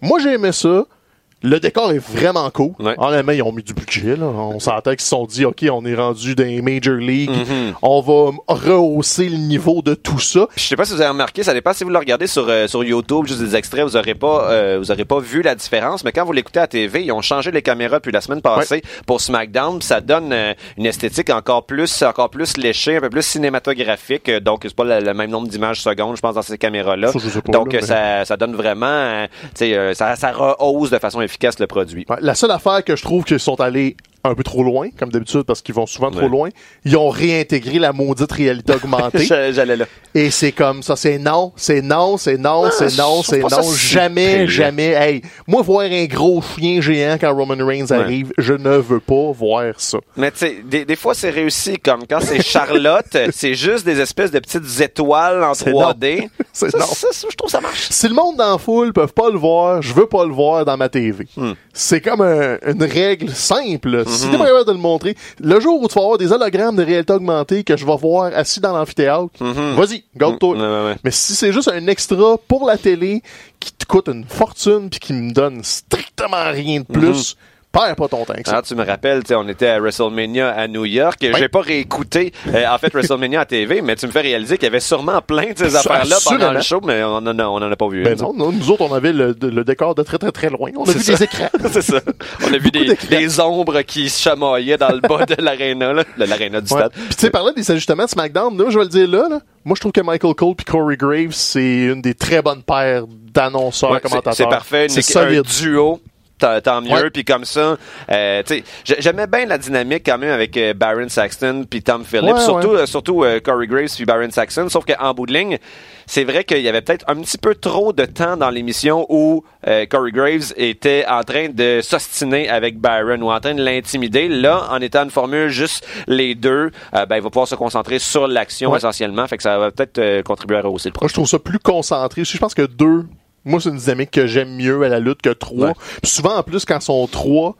S1: Moi, j'ai aimé ça. Le décor est vraiment cool.
S2: Ouais.
S1: Honnêtement, ils ont mis du budget. Là. On s'entend qu'ils se sont dit, OK, on est rendu dans les Major League.
S2: Mm-hmm.
S1: On va rehausser le niveau de tout ça.
S2: Puis je sais pas si vous avez remarqué, ça dépend si vous le regardez sur euh, sur YouTube, juste des extraits, vous aurez pas euh, vous aurez pas vu la différence, mais quand vous l'écoutez à TV, ils ont changé les caméras depuis la semaine passée pour SmackDown, puis ça donne euh, une esthétique encore plus encore plus léchée, un peu plus cinématographique, euh, donc c'est pas le, le même nombre d'images secondes, je pense dans ces caméras là.
S1: Ça, je sais pas,
S2: Donc
S1: là,
S2: ça ça donne vraiment tu sais ça ça rehausse de façon le produit.
S1: La seule affaire que je trouve qu'ils sont allés un peu trop loin, comme d'habitude, parce qu'ils vont souvent trop
S2: Ouais.
S1: loin, ils ont réintégré la maudite réalité augmentée.
S2: J'a- J'allais là.
S1: Et c'est comme ça, c'est non, c'est non, c'est non,
S2: Ah,
S1: c'est non, c'est non, jamais, jamais. Hey, moi voir un gros chien géant quand Roman Reigns arrive, je ne veux pas voir ça.
S2: Mais tu sais, des, des fois c'est réussi, comme quand c'est Charlotte, c'est juste des espèces de petites étoiles en
S1: C'est
S2: 3D.
S1: C'est
S2: Ça,
S1: non.
S2: ça, ça, je trouve ça marche.
S1: Si le monde dans la foule peuvent pas le voir, je veux pas le voir dans ma TV.
S2: Hmm.
S1: C'est comme un- une règle simple. Si t'es pas capable de le montrer, le jour où tu vas avoir des hologrammes de réalité augmentée que je vais voir assis dans l'amphithéâtre, vas-y, garde-toi.
S2: Ouais.
S1: Mais si c'est juste un extra pour la télé qui te coûte une fortune puis qui me donne strictement rien de plus, perds pas ton temps ça.
S2: Ah, tu me rappelles, tu sais, on était à WrestleMania à New York. J'ai pas réécouté, euh, en fait, WrestleMania à TV, mais tu me fais réaliser qu'il y avait sûrement plein de ces affaires-là pendant le show, mais on en a, on en a pas vu.
S1: Ben non, non, nous autres, on avait le, le décor de très très très loin. On a vu des écrans.
S2: C'est ça. On a vu des, ombres qui se chamaillaient dans le bas de l'aréna, là, de l'aréna du
S1: Ouais.
S2: stade.
S1: Puis tu sais, parlant des ajustements de SmackDown, là, je vais le dire là, là, moi je trouve que Michael Cole et Corey Graves, c'est une des très bonnes paires d'annonceurs,
S2: Ouais,
S1: commentateurs.
S2: C'est parfait.
S1: C'est
S2: un duo. Tant, mieux. Puis comme ça, euh, tu sais, j'ai- j'aimais bien la dynamique quand même avec euh, Baron Saxton puis Tom Phillips.
S1: Ouais,
S2: surtout,
S1: ouais.
S2: euh, surtout euh, Corey Graves puis Baron Saxton. Sauf qu'en bout de ligne, c'est vrai qu'il y avait peut-être un petit peu trop de temps dans l'émission où euh, Corey Graves était en train de s'ostiner avec Baron ou en train de l'intimider. Là, en étant une formule juste les deux, euh, ben, il va pouvoir se concentrer sur l'action
S1: Ouais.
S2: essentiellement. Fait que ça va peut-être euh, contribuer à rehausser le
S1: Moi,
S2: projet.
S1: je trouve ça plus concentré. Je pense que deux, moi, c'est une dynamique que j'aime mieux à la lutte que trois.
S2: Ouais.
S1: Souvent, en plus, quand sont trois,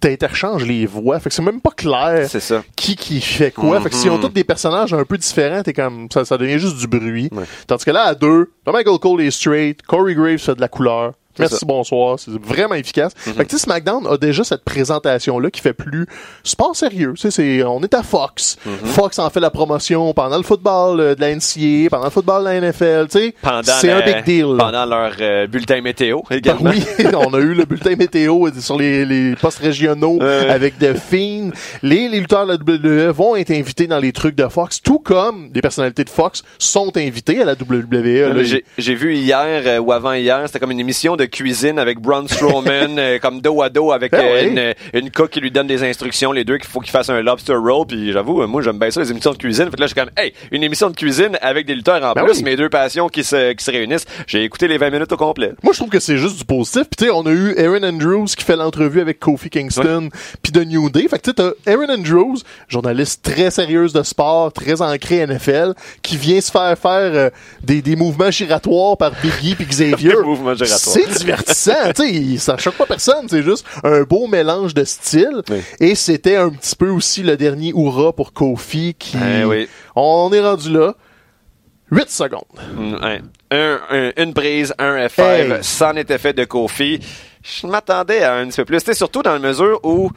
S1: t'interchanges les voix. Fait que c'est même pas clair
S2: ça.
S1: qui qui fait quoi. Fait que s'ils ont tous des personnages un peu différents, t'es comme, ça, ça devient juste du bruit.
S2: Ouais.
S1: Tandis que là, à deux, Michael Cole est straight, Corey Graves fait de la couleur. Merci,
S2: ça.
S1: bonsoir. C'est vraiment efficace. Fait que, tu sais, SmackDown a déjà cette présentation-là qui fait plus sport sérieux. Tu sais, c'est, on est à Fox. Fox en fait la promotion pendant le football euh, de la NCAA, pendant le football de la NFL, tu sais.
S2: pendant
S1: C'est un big deal. là.
S2: Pendant leur euh, bulletin météo
S1: Ben
S2: également.
S1: oui, on a eu le bulletin météo sur les, les postes régionaux avec de Fiend. Les, les lutteurs de la WWE vont être invités dans les trucs de Fox, tout comme les personnalités de Fox sont invités à la WWE.
S2: J'ai j'ai vu hier euh, ou avant hier, c'était comme une émission de cuisine avec Braun Strowman euh, comme dos à dos avec
S1: Ben
S2: euh, une, une cook qui lui donne des instructions, les deux qu'il faut qu'il fasse un lobster roll. Puis j'avoue, euh, moi j'aime bien ça les émissions de cuisine. Fait que là je suis comme, hey, une émission de cuisine avec des lutteurs en
S1: Ben
S2: plus,
S1: oui.
S2: mes deux passions qui se, qui se réunissent. J'ai écouté les 20 minutes au complet.
S1: Moi, je trouve que c'est juste du positif. Puis, tu sais, on a eu Aaron Andrews qui fait l'entrevue avec Kofi Kingston, puis de New Day. Fait que, tu sais, Aaron Andrews, journaliste très sérieuse de sport, très ancré NFL, qui vient se faire faire euh, des, des mouvements giratoires par Biggie puis Xavier. C'est divertissant. tu sais, il- ça choque pas personne. C'est juste un beau mélange de styles.
S2: Oui.
S1: Et c'était un petit peu aussi le dernier hurrah pour Kofi qui...
S2: Eh oui.
S1: On est rendu là. 8 secondes.
S2: Mm, ouais. Un, un- une prise, un F5,
S1: Hey.
S2: c'en était fait de Kofi. Je m'attendais à un petit peu plus. C'était surtout dans la mesure où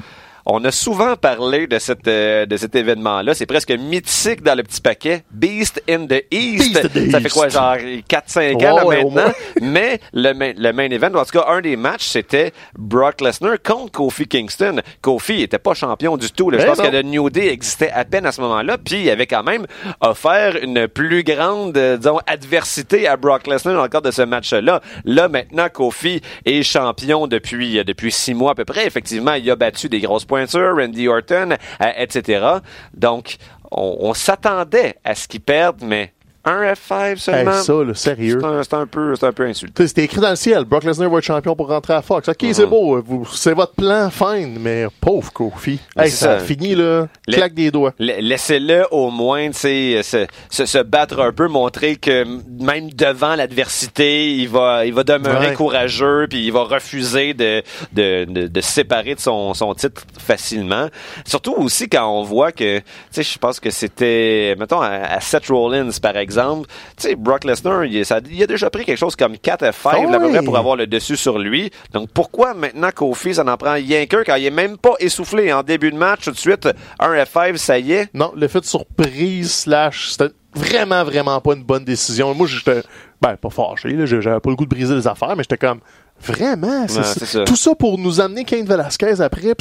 S2: on a souvent parlé de, cette, euh, de cet événement-là. C'est presque mythique dans le petit paquet. Beast in the East.
S1: Beast in the
S2: Ça fait quoi, genre 4-5
S1: Ouais,
S2: ans là,
S1: ouais,
S2: maintenant? Mais le main, le main event, ou en tout cas, un des matchs, c'était Brock Lesnar contre Kofi Kingston. Kofi était pas champion du tout. là. Je
S1: Ben
S2: pense
S1: non.
S2: que le New Day existait à peine à ce moment-là. Puis il avait quand même offert une plus grande, euh, disons, adversité à Brock Lesnar dans le cadre de ce match-là. Là, maintenant, Kofi est champion depuis, euh, depuis six mois à peu près. Effectivement, il a battu des grosses Randy Orton, euh, etc. Donc, on, on s'attendait à ce qu'il perde, mais un F5
S1: Hey,
S2: seulement?
S1: ça, là, sérieux.
S2: c'est un, un peu, c'est un peu insultant.
S1: C'était écrit dans le ciel. Brock Lesnar va être champion pour rentrer à Fox. OK, c'est beau. vous- C'est votre plan, fine. Mais pauvre Kofi. Hey,
S2: c'est
S1: ça là. Claque des doigts.
S2: La- Laissez-le au moins, sais, se, se, se battre un peu, montrer que même devant l'adversité, il va, il va demeurer
S1: Ouais.
S2: courageux, puis il va refuser de, de, de, de se séparer de son, son titre facilement. Surtout aussi quand on voit que, tu sais, je pense que c'était, mettons, à, à Seth Rollins, par exemple, tu sais, Brock Lesnar, il, ça- il a déjà pris quelque chose comme 4 F5
S1: Ah
S2: là, à peu près pour avoir le dessus sur lui. Donc pourquoi maintenant Kofi, ça n'en prend rien qu'un quand il est même pas essoufflé en début de match tout de suite, un F5, ça y est?
S1: Non, l'effet de surprise slash, c'était vraiment, vraiment pas une bonne décision. Moi, j'étais, ben, pas fâché. J'avais pas le goût de briser les affaires, mais j'étais comme, vraiment, c'est ça. Tout ça pour nous amener Kane Velasquez après,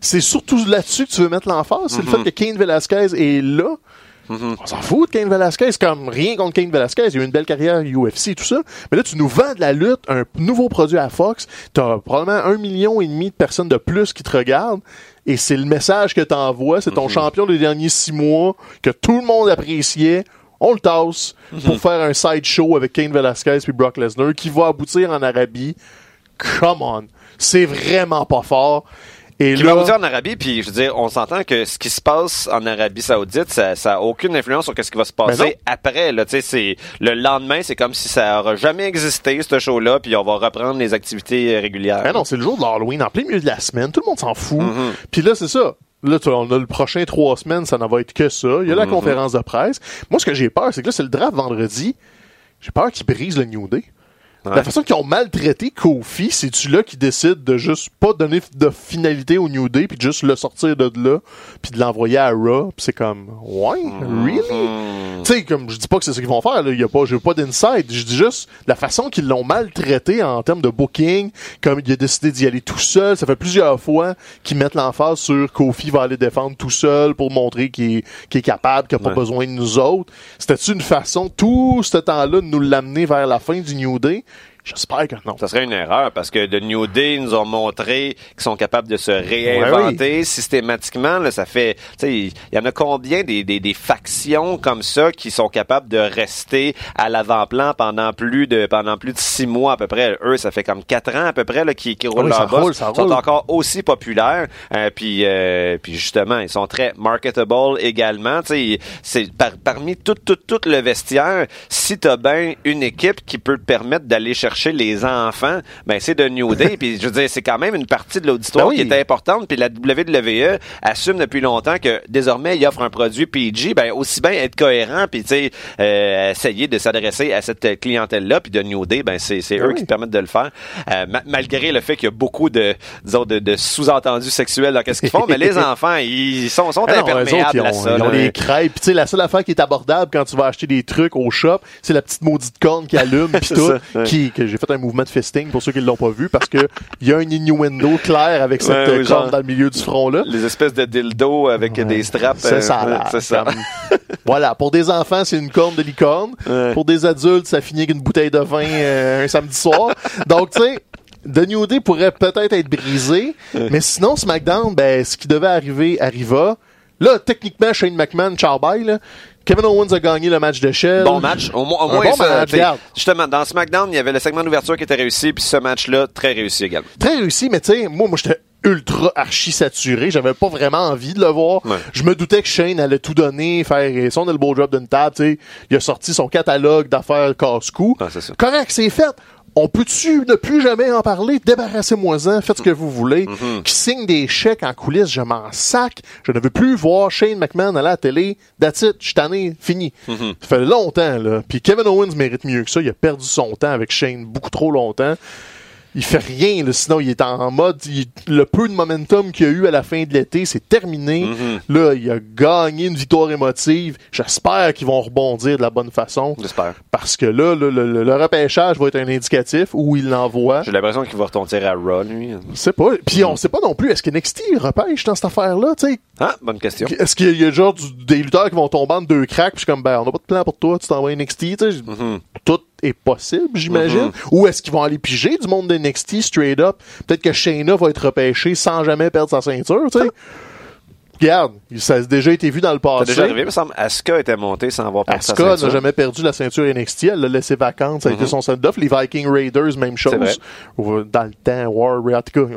S1: c'est, surtout là-dessus que tu veux mettre l'emphase. C'est
S2: Mm-hmm.
S1: le fait que Kane Velasquez est là. On s'en fout de Kane Velasquez, comme rien contre Kane Velasquez. Il a eu une belle carrière UFC, tout ça. Mais là, tu nous vends de la lutte, un nouveau produit à Fox. T'as probablement un million et demi de personnes de plus qui te regardent. Et c'est le message que t'envoies. C'est ton champion des derniers six mois, que tout le monde appréciait. On le tasse pour faire un side show avec Kane Velasquez puis Brock Lesnar qui va aboutir en Arabie. Come on. C'est vraiment pas fort. Et
S2: Qui
S1: là,
S2: va vous dire en Arabie, puis je veux dire, on s'entend que ce qui se passe en Arabie Saoudite, ça, ça a aucune influence sur ce qui va se
S1: Ben
S2: passer après. Là, tu sais, c'est le lendemain, c'est comme si ça aura jamais existé ce show-là, puis on va reprendre les activités euh, régulières.
S1: Ben non, c'est le jour de l'Halloween, en plein milieu de la semaine. Tout le monde s'en fout.
S2: Mm-hmm.
S1: Puis là, c'est ça. Là, on a le prochain trois semaines, ça n'en va être que ça. Il y a la
S2: Mm-hmm.
S1: conférence de presse. Moi, ce que j'ai peur, c'est que là, c'est le draft vendredi. J'ai peur qu'ils brisent le New Day. La façon qu'ils ont maltraité Kofi, c'est-tu là qui décide de juste pas donner de finalité au New Day, puis juste le sortir de là, puis de l'envoyer à Raw, puis c'est comme, ouais,
S2: Mm-hmm.
S1: really? Tu sais, comme, je dis pas que c'est ce qu'ils vont faire, là, y a pas, j'ai pas d'insight, je dis juste la façon qu'ils l'ont maltraité en termes de booking, comme il a décidé d'y aller tout seul, ça fait plusieurs fois qu'ils mettent l'emphase sur Kofi va aller défendre tout seul pour montrer qu'il est, capable, qu'il a pas
S2: Ouais.
S1: besoin de nous autres. C'était-tu une façon, tout ce temps-là, de nous l'amener vers la fin du New Day? J'espère que non.
S2: Ça serait une erreur parce que The New Day nous ont montré qu'ils sont capables de se réinventer systématiquement. Là, ça fait, tu sais, il y en a combien des, des, des factions comme ça qui sont capables de rester à l'avant-plan pendant plus de pendant plus de six mois à peu près? Eux, ça fait comme quatre ans à peu près là, qui, qui roulent
S1: Oui,
S2: leur boss.
S1: roule,
S2: Ils sont
S1: roule.
S2: encore aussi populaires. Euh, puis, euh, puis justement, ils sont très marketable également. Tu sais, c'est par, parmi tout, tout, tout le vestiaire, si t'as bien une équipe qui peut te permettre d'aller chercher les enfants, ben c'est de New Day. puis je veux dire, c'est quand même une partie de l'auditoire
S1: Ben oui.
S2: qui est importante. Puis la WWE assume depuis longtemps que désormais il offre un produit PG. Ben aussi bien être cohérent puis tu sais euh, essayer de s'adresser à cette clientèle-là. Puis de New Day, ben c'est
S1: Ben
S2: eux
S1: oui.
S2: qui te permettent de le faire, Euh, ma- malgré le fait qu'il y a beaucoup de disons de, de sous-entendus sexuels dans qu'est-ce qu'ils font. mais les enfants, ils sont sont
S1: Ah autres, ils ont,
S2: à ça.
S1: ils ont
S2: là.
S1: des crêpes. Puis, tu sais, la seule affaire qui est abordable quand tu vas acheter des trucs au shop, c'est la petite maudite corne qui allume, puis tout,
S2: ça, ouais.
S1: qui, que j'ai fait un mouvement de fisting pour ceux qui l'ont pas vu parce que il y a un innuendo clair avec cette
S2: Ouais, oui,
S1: corde
S2: genre-
S1: dans le milieu du front là.
S2: Les espèces de dildo avec des straps.
S1: C'est
S2: euh,
S1: ça,
S2: ouais,
S1: là,
S2: C'est ça.
S1: voilà, pour des enfants, c'est une corne de licorne.
S2: Ouais.
S1: Pour des adultes, ça finit avec une bouteille de vin euh, un samedi soir. Donc, tu sais, The New Day pourrait peut-être être brisé, mais sinon, SmackDown, ben, ce qui devait arriver arriva. Là, techniquement, Shane McMahon, ciao bye, là. Kevin Owens a gagné le match de Shell.
S2: Bon match. Au, moins- au moins,
S1: bon
S2: ça,
S1: match.
S2: Justement, dans SmackDown, il y avait le segment d'ouverture qui était réussi, puis ce match-là, très réussi également.
S1: Très réussi, mais tu sais, moi, moi, j'étais ultra archi saturé. J'avais pas vraiment envie de le voir.
S2: Ouais.
S1: Je me doutais que Shane allait tout donner, faire son elbow drop d'une table, tu sais. Il a sorti son catalogue d'affaires casse-cou.
S2: Ah.
S1: Correct, c'est fait? On peut-tu ne plus jamais en parler? Débarrassez-moi-en, faites ce que vous voulez.
S2: Mm-hmm.
S1: Qui signe des chèques en coulisses, je m'en sac. Je ne veux plus voir Shane McMahon à la télé. That's it, je suis tanné, fini.
S2: Mm-hmm.
S1: Ça fait longtemps, là. Puis Kevin Owens mérite mieux que ça. Il a perdu son temps avec Shane beaucoup trop longtemps. Il fait rien, là, sinon il est en mode, il- le peu de momentum qu'il a eu à la fin de l'été, c'est terminé.
S2: Mm-hmm.
S1: Là, il a gagné une victoire émotive. J'espère qu'ils vont rebondir de la bonne façon.
S2: J'espère.
S1: Parce que là, le, le- le- le repêchage va être un indicatif où il l'envoie.
S2: J'ai l'impression qu'il va retomber à Raw, lui.
S1: Je sais pas. Puis on sait pas non plus, est-ce que NXT repêche dans cette affaire-là, tu sais?
S2: Ah, bonne question.
S1: Est-ce qu'il y a genre du- des lutteurs qui vont tomber en deux cracks, puis je suis comme, ben, on n'a pas de plan pour toi, tu t'envoies NXT, tu sais?
S2: Mm-hmm.
S1: Tout est possible, j'imagine. Ou est-ce qu'ils vont aller piger du monde de NXT straight up? Peut-être que Shayna va être repêchée sans jamais perdre sa ceinture, tu sais? Regarde, ça a déjà été vu dans le
S2: Ça
S1: passé.
S2: a déjà arrivé, il me semble. Asuka était montée sans avoir perdu sa
S1: Asuka n'a jamais perdu la ceinture NXT, elle l'a laissé vacante, ça a été son send-off. Les Viking Raiders, même
S2: C'est vrai.
S1: chose. Ou, Dans le temps, War,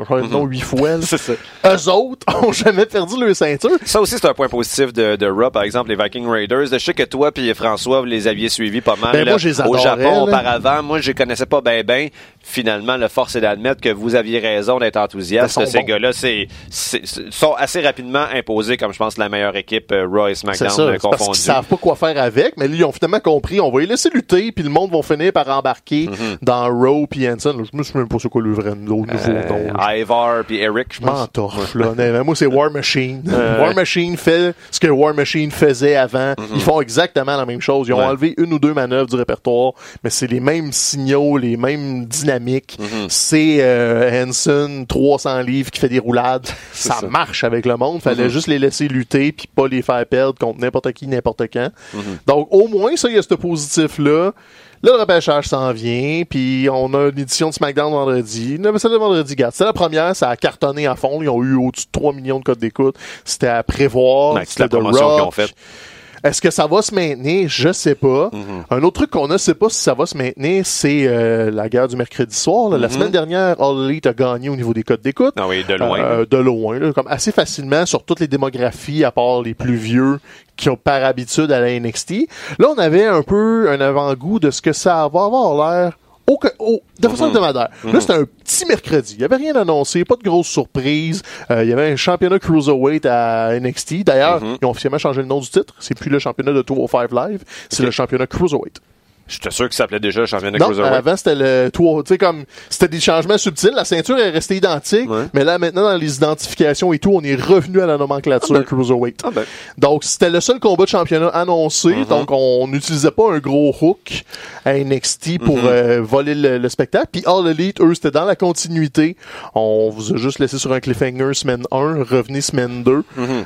S1: changé de nom huit fois.
S2: ça.
S1: Eux autres ont jamais perdu leur ceinture.
S2: Ça aussi, c'est un point positif de, de Raw, par exemple, les Viking Raiders. Je sais que toi puis François, vous les aviez suivis pas mal.
S1: Ben,
S2: là,
S1: moi, je les
S2: Au Japon,
S1: là.
S2: auparavant, moi, je les connaissais pas bien, bien. Finalement, le force est d'admettre que vous aviez raison d'être enthousiaste.
S1: Sont
S2: Ces
S1: bons.
S2: gars-là, c'est, c'est- c'est- sont assez rapidement imposés comme, je pense, la meilleure équipe euh, Raw et
S1: C'est
S2: SmackDown
S1: ça,
S2: euh,
S1: parce qu'ils savent pas quoi faire avec, mais là, ils ont finalement compris, on va les laisser lutter, puis le monde va finir par embarquer
S2: Mm-hmm.
S1: dans Rowe puis Hanson. Je me souviens même pas c'est quoi le vrai nouveau
S2: Euh,
S1: nom.
S2: Ivar puis Eric, je pense.
S1: M'entorche, là. Moi, c'est War Machine. War Machine fait ce que War Machine faisait avant. Ils font exactement la même chose. Ils ont.
S2: Ouais.
S1: enlevé une ou deux manœuvres du répertoire, mais c'est les mêmes signaux, les mêmes dynamiques.
S2: Mm-hmm.
S1: C'est euh, Hanson, 300 livres, qui fait des roulades. ça,
S2: ça.
S1: marche avec le monde. Fallait
S2: Mm-hmm.
S1: juste les laisser lutter puis pas les faire perdre contre n'importe qui, n'importe quand.
S2: Mm-hmm.
S1: Donc, au moins, ça, il y a ce positif-là. Là, le repêchage s'en vient, puis on a une édition de SmackDown vendredi. Non, mais de vendredi, garde. C'est la première, ça a cartonné à fond. Ils ont eu au-dessus de 3 millions de codes d'écoute. C'était à prévoir.
S2: C'est
S1: C'était
S2: la promotion qu'ils ont faite.
S1: Est-ce que ça va se maintenir? Je sais pas.
S2: Mm-hmm.
S1: Un autre truc qu'on ne sait pas si ça va se maintenir, c'est euh, la guerre du mercredi soir. là. La semaine dernière, All Elite a gagné au niveau des codes d'écoute.
S2: Mm-hmm. Ah oui, de loin.
S1: Euh, de loin, là, comme assez facilement sur toutes les démographies, à part les plus vieux qui ont par habitude à la NXT. Là, on avait un peu un avant-goût de ce que ça va avoir l'air au, au- de façon hebdomadaire. Là, c'était un petit mercredi. Il n'y avait rien annoncé, pas de grosse surprise. Euh, il y avait un championnat Cruiserweight à NXT. D'ailleurs, ils ont officiellement changé le nom du titre. C'est plus le championnat de 205 Live, c'est le championnat Cruiserweight.
S2: J'étais sûr que ça s'appelait déjà le championnat
S1: Non,
S2: Cruiserweight.
S1: avant c'était le tu sais comme c'était des changements subtils, la ceinture est restée identique,
S2: Ouais.
S1: mais là maintenant dans les identifications et tout, on est revenu à la nomenclature
S2: Ah ben.
S1: cruiserweight.
S2: Ah ben.
S1: Donc c'était le seul combat de championnat annoncé,
S2: Mm-hmm.
S1: donc on n'utilisait pas un gros hook à NXT pour
S2: Mm-hmm.
S1: euh, voler le, le spectacle. Puis All Elite, eux, c'était dans la continuité. On vous a juste laissé sur un cliffhanger semaine 1, revenez semaine 2.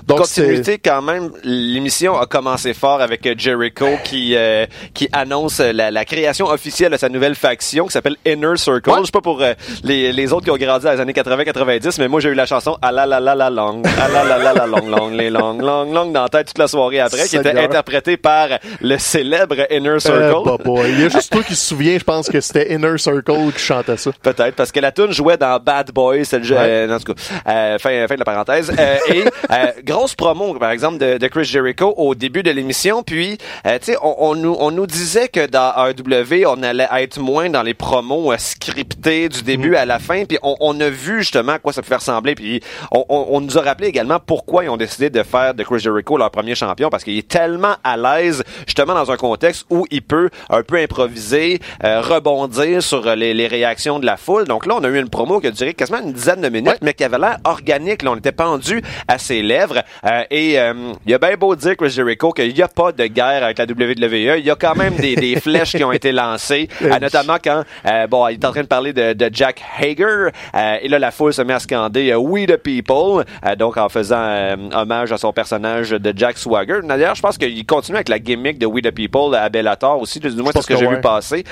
S1: Donc c'est
S2: Continuité quand même, l'émission a commencé fort avec Jericho qui euh, qui annonce la, la création officielle de sa nouvelle faction qui s'appelle Inner Circle.
S1: Ouais.
S2: Je sais pas pour euh, les, les autres qui ont grandi dans les années 80-90, mais moi j'ai eu la chanson Ah la la la la long, ah la la la la long long, les long long long dans la tête toute la soirée après, qui était interprétée par le célèbre Inner Circle.
S1: euh, bah. Il y a juste toi qui se souviens, je pense que c'était Inner Circle qui chantait ça.
S2: Peut-être, parce que la tune jouait dans Bad Boys, c'est le jeu,
S1: Ouais.
S2: euh, en tout cas, euh, fin, fin de la parenthèse. Euh, et euh, grosse promo, par exemple, de, de Chris Jericho au début de l'émission. Puis, euh, tu sais, on, on nous, on nous disait que dans AEW, on allait être moins dans les promos euh, scriptés du début à la fin. Puis, on, on a vu justement à quoi ça pouvait ressembler. Puis, on, on, on nous a rappelé également pourquoi ils ont décidé de faire de Chris Jericho leur premier champion, parce qu'il est tellement à l'aise, justement, dans un contexte où il peut un peu improviser, euh, rebondir sur les, les réactions de la foule. Donc là, on a eu une promo qui a duré quasiment une dizaine de minutes,
S1: Ouais.
S2: mais qui avait l'air organique. Là, on était pendu à ses lèvres. Euh, et euh, il a bien beau dire, Chris Jericho, qu'il n'y a pas de guerre avec la WWE. Il y a quand même des, des flèches qui ont été lancées, euh, notamment quand euh, bon, il est en train de parler de, de Jack Hager euh, et là la foule se met à scander We the People, donc en faisant hommage à son personnage de Jack Swagger. D'ailleurs, je pense qu'il continue avec la gimmick de We the People à Bellator aussi, du moins c'est ce que,
S1: que
S2: j'ai
S1: ouais.
S2: vu passer.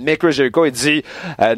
S2: Mais Chris Jericho il dit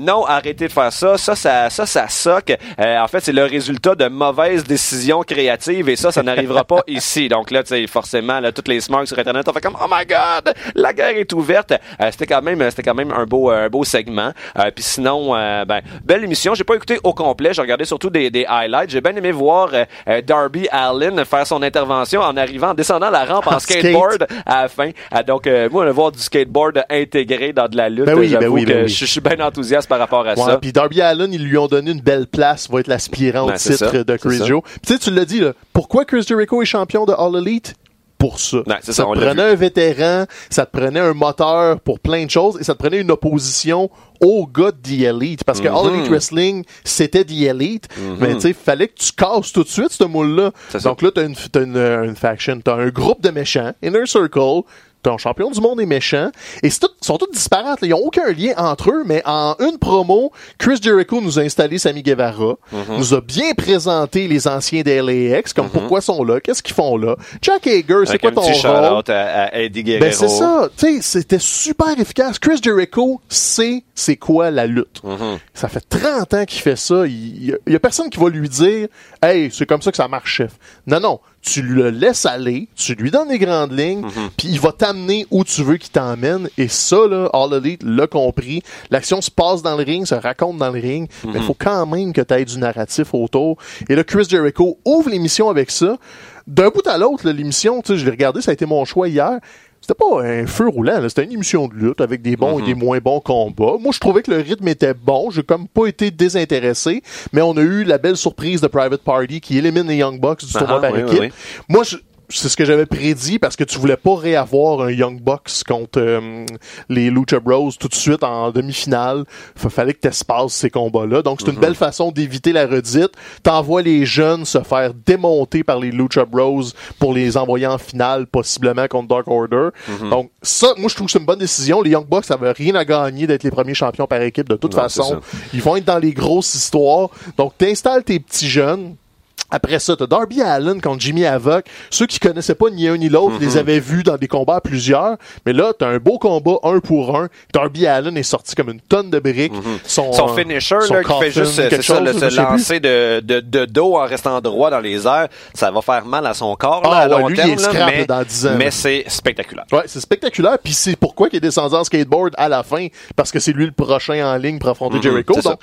S2: non, arrêtez de faire ça, ça ça ça ça soque. En fait, c'est le résultat de mauvaises décisions créatives et ça ça n'arrivera pas ici. Donc là, tu sais forcément là toutes les smarts sur internet ont fait comme oh my god, la guerre est ouverte. Euh, c'était quand même c'était quand même un beau un beau segment. Euh, puis sinon euh, ben belle émission, j'ai pas écouté au complet, j'ai regardé surtout des, des highlights. J'ai bien aimé voir euh, euh, Darby Allin faire son intervention en arrivant en descendant la rampe en
S1: En skate.
S2: skateboard à la fin. Donc euh, moi on voir du skateboard intégré dans de la lutte,
S1: Ben oui, ben oui, ben
S2: que
S1: oui.
S2: je suis bien enthousiaste par rapport à
S1: Ouais,
S2: ça.
S1: puis Darby Allen, ils lui ont donné une belle place, va être l'aspirant au titre
S2: ça,
S1: de Chris. Joe. Puis tu sais, tu l'as dit, là, pourquoi Chris Jericho est champion de All Elite? Pour ça.
S2: Ouais,
S1: ça
S2: ça,
S1: te prenait un vétéran, ça te prenait un moteur pour plein de choses et ça te prenait une opposition au gars de The Elite. Parce que
S2: Mhm.
S1: All Elite Wrestling, c'était The Elite. Mais tu sais, fallait que tu casses tout de suite ce moule-là.
S2: C'est ça.
S1: Donc là, t'as une, t'as une, une faction, t'as un groupe de méchants, Inner Circle, ton champion du monde est méchant. Et c'est tout- ils sont tous disparates. là. Ils ont aucun lien entre eux, mais en une promo, Chris Jericho nous a installé Sammy Guevara,
S2: Mhm.
S1: nous a bien présenté les anciens des LAX, comme pourquoi ils sont là, qu'est-ce qu'ils font là? Jack Hager, c'est
S2: Avec
S1: quoi
S2: un
S1: ton
S2: petit
S1: rôle?
S2: à, à Eddie Guerrero.
S1: Ben c'est ça, tu sais, c'était super efficace. Chris Jericho sait c'est quoi la lutte.
S2: Mhm.
S1: Ça fait 30 ans qu'il fait ça. Il il y a personne qui va lui dire "Hey, c'est comme ça que ça marche, chef." Non non, tu le laisses aller, tu lui donnes les grandes lignes,
S2: Mhm.
S1: puis il va t'amener où tu veux qu'il t'emmène et ça là, All Elite l'a compris. L'action se passe dans le ring, se raconte dans le ring, mais
S2: Mhm.
S1: il faut quand même que tu aies du narratif autour. Et là Chris Jericho ouvre l'émission avec ça. D'un bout à l'autre, l'émission, tu sais, je l'ai regardé, ça a été mon choix hier. C'était pas un feu roulant, là. c'était une émission de lutte avec des bons et des moins bons combats. Moi, je trouvais que le rythme était bon. J'ai comme pas été désintéressé, mais on a eu la belle surprise de Private Party qui élimine les Young Bucks du
S2: Ah,
S1: tournoi par
S2: oui, oui,
S1: équipe.
S2: oui.
S1: Moi, je- c'est ce que j'avais prédit parce que tu voulais pas réavoir un Young Bucks contre euh, les Lucha Bros tout de suite en demi-finale. Fa- fallait que t'espaces ces combats-là. Donc, c'est une belle façon d'éviter la redite. T'envoies les jeunes se faire démonter par les Lucha Bros pour les envoyer en finale, possiblement contre Dark Order. Donc, ça, moi, je trouve que c'est une bonne décision. Les Young Bucks, ça veut rien à gagner d'être les premiers champions par équipe de toute
S2: Non,
S1: façon. Ils vont être dans les grosses histoires. Donc, t'installes tes petits jeunes. Après ça, t'as Darby Allen contre Jimmy Havoc. Ceux qui connaissaient pas ni un ni l'autre les avaient vus dans des combats à plusieurs. Mais là, t'as un beau combat un pour un. Darby Allen est sorti comme une tonne de briques. Son,
S2: Mm-hmm. Son finisher,
S1: son
S2: là, qui fait juste
S1: quelque
S2: ça, le- se lancer de, de, de dos en restant droit dans les airs, ça va faire mal à son corps là,
S1: Ah,
S2: à
S1: ouais,
S2: long
S1: lui,
S2: terme, là, mais,
S1: dans 10 ans,
S2: mais c'est spectaculaire.
S1: Ouais, c'est spectaculaire. Puis c'est pourquoi il est descendu en skateboard à la fin. Parce que c'est lui le prochain en ligne pour affronter Jericho.
S2: c'est ça.
S1: Donc,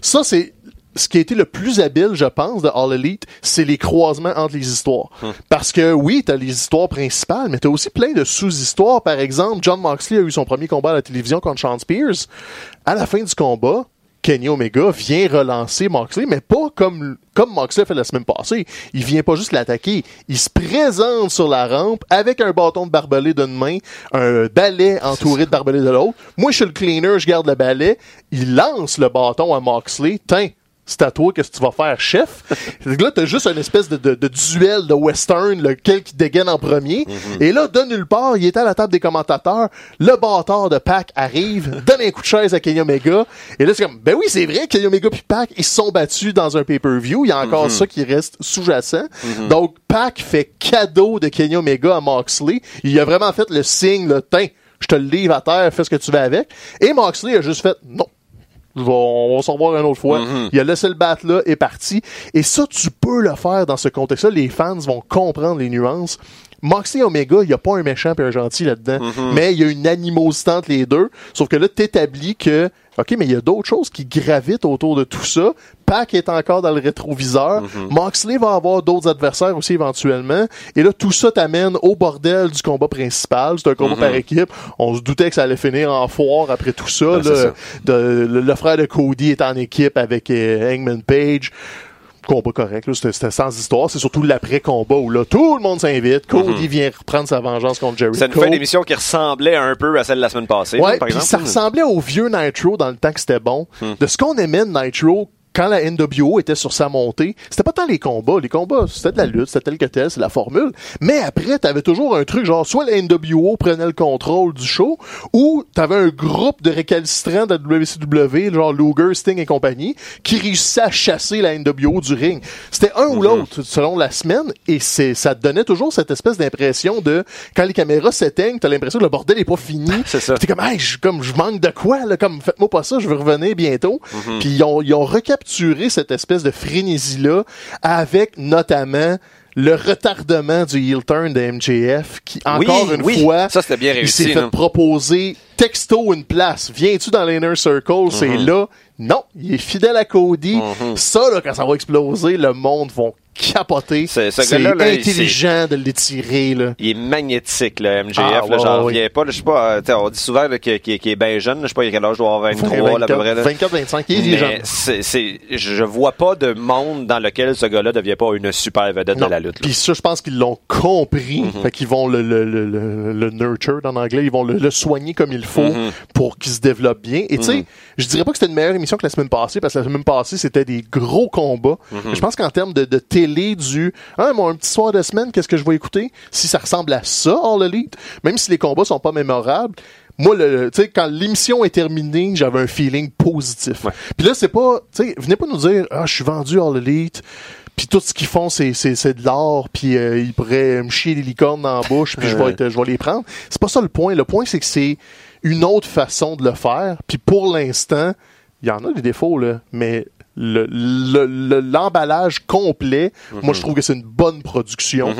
S1: ça, c'est ce qui a été le plus habile, je pense, de All Elite, c'est les croisements entre les histoires. Parce que oui, t'as les histoires principales, mais t'as aussi plein de sous-histoires. Par exemple, John Moxley a eu son premier combat à la télévision contre Sean Spears. À la fin du combat, Kenny Omega vient relancer Moxley, mais pas comme, comme Moxley a fait la semaine passée. Il vient pas juste l'attaquer. Il se présente sur la rampe avec un bâton de barbelé d'une main, un balai entouré de barbelé de l'autre. Moi, je suis le cleaner, je garde le balai. Il lance le bâton à Moxley. Tiens, c'est à toi, que tu vas faire, chef? Là, t'as juste une espèce de, de, de duel de western, lequel qui dégaine en premier. Et là, de nulle part, il était à la table des commentateurs. Le bâtard de Pac arrive, donne un coup de chaise à Kenny Omega. Et là, c'est comme, ben oui, c'est vrai, Kenny Omega puis Pac, ils se sont battus dans un pay-per-view. Il y a encore ça qui reste sous-jacent. Donc, Pac fait cadeau de Kenny Omega à Moxley. Il a vraiment fait le signe, le teint. Je te le livre à terre, fais ce que tu veux avec. Et Moxley a juste fait, non, vais- on va s'en revoir une autre fois. Il a laissé le battre là et parti. Et ça, tu peux le faire dans ce contexte-là. Les fans vont comprendre les nuances. Moxley Omega, il n'y a pas un méchant et un gentil là-dedans, mais il y a une animosité entre les deux. Sauf que là, t'établis que, OK, mais il y a d'autres choses qui gravitent autour de tout ça. Pac est encore dans le rétroviseur. Moxley va avoir d'autres adversaires aussi éventuellement. Et là, tout ça t'amène au bordel du combat principal. C'est un combat par équipe. On se doutait que ça allait finir en foire après tout ça.
S2: Ben,
S1: là.
S2: ça.
S1: De- le, le frère de Cody est en équipe avec euh, Hangman Page. Combat correct, c'était sans histoire. C'est surtout l'après-combat où là, tout le monde s'invite. Cody vient reprendre sa vengeance contre
S2: nous fait une émission qui ressemblait un peu à celle de la semaine passée,
S1: Ouais,
S2: par exemple.
S1: ça ressemblait au vieux Nitro dans le temps que c'était bon.
S2: Hmm.
S1: De ce qu'on aimait de Nitro, quand la NWO était sur sa montée, c'était pas tant les combats. Les combats, c'était de la lutte, c'était tel que tel, c'est la formule. Mais après, t'avais toujours un truc genre, soit la NWO prenait le contrôle du show, ou t'avais un groupe de récalcitrants de la WCW, genre Luger, Sting et compagnie, qui réussissaient à chasser la NWO du ring. C'était un ou l'autre, selon la semaine, et c'est, ça te donnait toujours cette espèce d'impression de, quand les caméras s'éteignent, t'as l'impression que le bordel est pas fini.
S2: C'est ça.
S1: T'es comme, hey, je, comme, je manque de quoi, là, comme, faites-moi pas ça, je veux revenir bientôt. Puis ils ont, ils ont recapturé cette espèce de frénésie-là avec notamment le retardement du heel turn de MJF qui, encore
S2: Oui,
S1: une
S2: oui.
S1: fois,
S2: Ça, c'était bien
S1: il s'est
S2: réussi,
S1: fait proposer texto une place. Viens-tu dans l'inner circle? C'est
S2: Mhm.
S1: là. Non, il est fidèle à Cody. Ça, là, quand ça va exploser, le monde va
S2: ce
S1: C'est intelligent de l'étirer, là.
S2: Il est magnétique, le MJF.
S1: Ah, ouais,
S2: j'en
S1: ouais.
S2: reviens pas. là, je sais pas, euh, on dit souvent qu'il est bien jeune. Je sais pas, il a quel âge, doit avoir 23, là, à peu près. là.
S1: 24, 25, il est jeune.
S2: C'est, je vois pas de monde dans lequel ce gars-là devient pas une super vedette
S1: Non.
S2: de la lutte.
S1: Puis ça, je pense qu'ils l'ont compris. Fait qu'ils vont le, le, le, le, le nurture en anglais. Ils vont le, soigner comme il faut
S2: Mhm.
S1: pour qu'il se développe bien. Et tu sais, je dirais pas que c'était une meilleure émission que la semaine passée parce que la semaine passée, c'était des gros combats.
S2: Mhm.
S1: Mais Je pense qu'en termes de, de télé, du, ah, mon un petit soir de semaine, qu'est-ce que je vais écouter? Si ça ressemble à ça, All Elite, même si les combats sont pas mémorables, moi, le, tu sais, quand l'émission est terminée, j'avais un feeling positif. Puis là, c'est pas, tu sais, venez pas nous dire, ah, je suis vendu All Elite, puis tout ce qu'ils font, c'est, c'est, c'est de l'or, puis euh, ils pourraient me chier les licornes dans la bouche, puis je vais je vais les prendre. C'est pas ça le point. Le point, c'est que c'est une autre façon de le faire. Puis pour l'instant, il y en a des défauts, là, mais le, le- le- l'emballage complet, moi, je trouve que c'est une bonne production.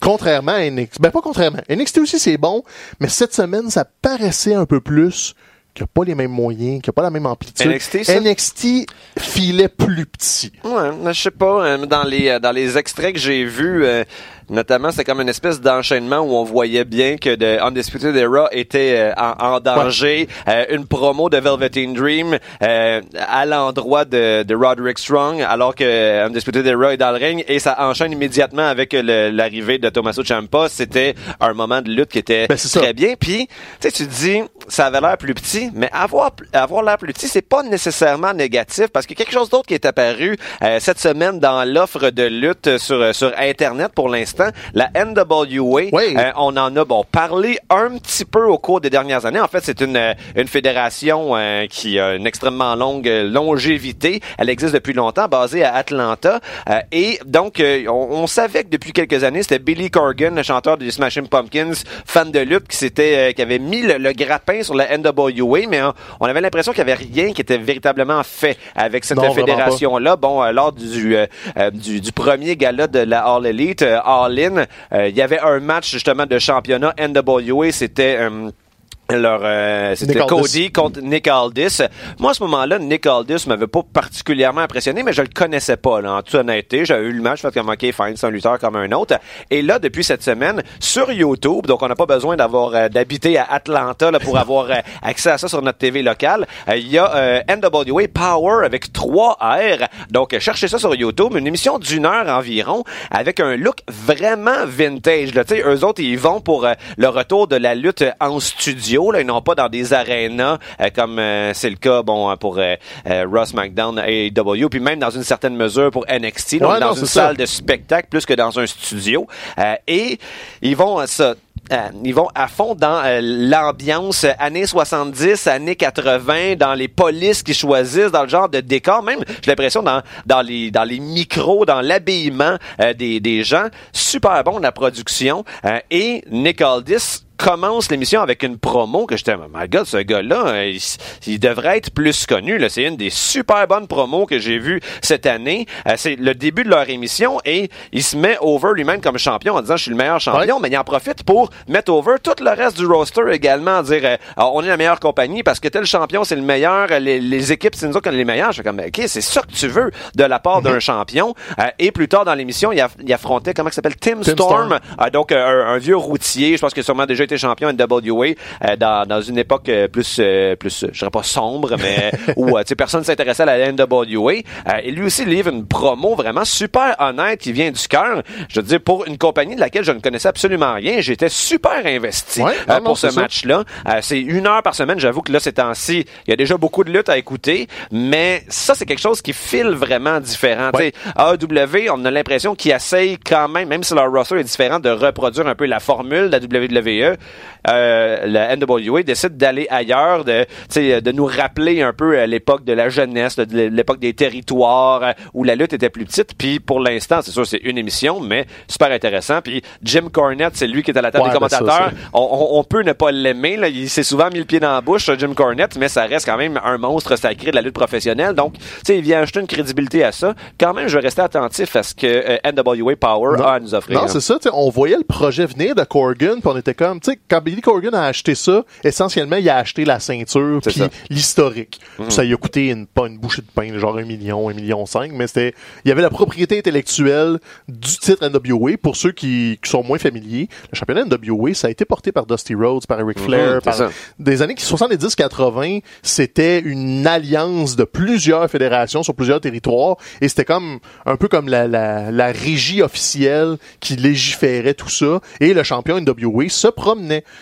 S1: Contrairement à NXT. Ben, pas contrairement. NXT aussi, c'est bon, mais cette semaine, ça paraissait un peu plus qu'il n'y a pas les mêmes moyens, qu'il n'y a pas la même amplitude.
S2: NXT, ça?
S1: NXT filait plus petit.
S2: Ouais, je sais pas. euh, Dans les euh, dans les extraits que j'ai vus, euh, notamment, c'est comme une espèce d'enchaînement où on voyait bien que The Undisputed Era était euh, en, en danger. Euh, une promo de Velveteen Dream euh, à l'endroit de, de Roderick Strong, alors que Undisputed Era est dans le ring et ça enchaîne immédiatement avec l'arrivée de Tommaso Ciampa. C'était un moment de lutte qui était
S1: Ben, ça.
S2: très bien. Puis, tu sais, tu dis, ça avait l'air plus petit, mais avoir avoir l'air plus petit, c'est pas nécessairement négatif parce que quelque chose d'autre qui est apparu euh, cette semaine dans l'offre de lutte sur sur internet pour l'instant, la NWA.
S1: Oui.
S2: Euh, on en a bon parlé un petit peu au cours des dernières années. En fait, c'est une euh, une fédération euh, qui a une extrêmement longue euh, longévité. Elle existe depuis longtemps, basée à Atlanta. Euh, et donc, euh, on, on savait que depuis quelques années, c'était Billy Corgan, le chanteur des Smashing Pumpkins, fan de lutte, qui s'était qui avait mis le, le grappin sur la NWA, mais on, avait l'impression qu'il y avait rien qui était véritablement fait avec cette
S1: Non, vraiment
S2: fédération là. Bon, lors du, du du premier gala de la All Elite, All Euh, il y avait un match justement de championnat NWA. C'était euh, leur, euh, c'était. Cody contre Nick Aldis. Moi, à ce moment-là, Nick Aldis m'avait pas particulièrement impressionné, mais je le connaissais pas, là, en toute honnêteté. J'avais eu le match, fait comme, OK, fine, c'est un lutteur comme un autre. Et là, depuis cette semaine, sur YouTube, donc on n'a pas besoin d'avoir, euh, d'habiter à Atlanta, là, pour avoir euh, accès à ça sur notre TV locale. Euh, Il y a NWA Power avec 3 R. Donc, cherchez ça sur YouTube. Une émission d'une heure environ, avec un look vraiment vintage, là. Tu sais, eux autres, ils vont pour le retour de la lutte en studio, là. Ils n'ont pas dans des arénas, euh, comme euh, c'est le cas, bon, euh, pour euh, Ross McDown et AEW, puis même dans une certaine mesure pour NXT, donc
S1: Ouais,
S2: dans
S1: non,
S2: une
S1: ça.
S2: salle de spectacle plus que dans un studio. Et ils vont ça. euh, ils vont à fond dans euh, l'ambiance euh, années 70, années 80, dans les polices qu'ils choisissent, dans le genre de décor, même j'ai l'impression dans dans les dans les micros, dans l'habillement des des gens, super bon la production et Nick Aldis commence l'émission avec une promo que j'étais, my god, ce gars-là, euh, il, il devrait être plus connu. Là. C'est une des super bonnes promos que j'ai vues cette année. Euh, c'est le début de leur émission et il se met over lui-même comme champion en disant je suis le meilleur champion, mais il en profite pour mettre over tout le reste du roster également, en dire euh, Ah, on est la meilleure compagnie parce que tel champion c'est le meilleur, les, les équipes c'est nous autres qui sommes les meilleurs. Je fais comme ok, c'est ça que tu veux de la part d'un champion. Euh, et plus tard dans l'émission, il, aff- il affrontait comment il s'appelle? Tim,
S1: Tim
S2: Storm,
S1: Storm.
S2: euh, donc euh, un, un vieux routier. Je pense qu'il a sûrement déjà déjà été champion NWA euh, dans, dans une époque euh, plus, euh, plus, je dirais pas sombre, mais où sais personne s'intéressait à la NWA. et lui aussi livre une promo vraiment super honnête qui vient du cœur. Je veux dire, pour une compagnie de laquelle je ne connaissais absolument rien, j'étais super investi pour ce match-là. c'est une heure par semaine. J'avoue que là, ces temps-ci, il y a déjà beaucoup de luttes à écouter, mais ça, c'est quelque chose qui file vraiment différent. Ouais. AEW, on a l'impression qu'ils essayent quand même, même si leur roster est différent, de reproduire un peu la formule de la WWE. Euh, la NWA décide d'aller ailleurs, de, de nous rappeler un peu l'époque de la jeunesse, de l'époque des territoires euh, où la lutte était plus petite. Puis pour l'instant, c'est sûr, c'est une émission, mais super intéressant. Puis Jim Cornette, c'est lui qui est à la table des ben commentateurs. on, on, peut ne pas l'aimer. Il s'est souvent mis le pied dans la bouche, Jim Cornette, mais ça reste quand même un monstre sacré de la lutte professionnelle. Donc, il vient ajouter une crédibilité à ça. Quand même, je vais rester attentif à ce que euh, NWA Power a à nous offrir.
S1: Non, c'est ça. On voyait le projet venir de Corgan, puis on était comme, tu sais, quand Billy Corgan a acheté ça, essentiellement, il a acheté la ceinture puis l'historique. Mhm. Ça lui a coûté une, pas une bouchée de pain, genre un million, un million cinq, mais c'était, il y avait la propriété intellectuelle du titre NWA. Pour ceux qui, qui sont moins familiers, le championnat NWA, ça a été porté par Dusty Rhodes, par Ric mhm, Flair, par des années 70-80, c'était une alliance de plusieurs fédérations sur plusieurs territoires et c'était comme un peu comme la, la, la régie officielle qui légiférait tout ça et le champion NWA se promenait.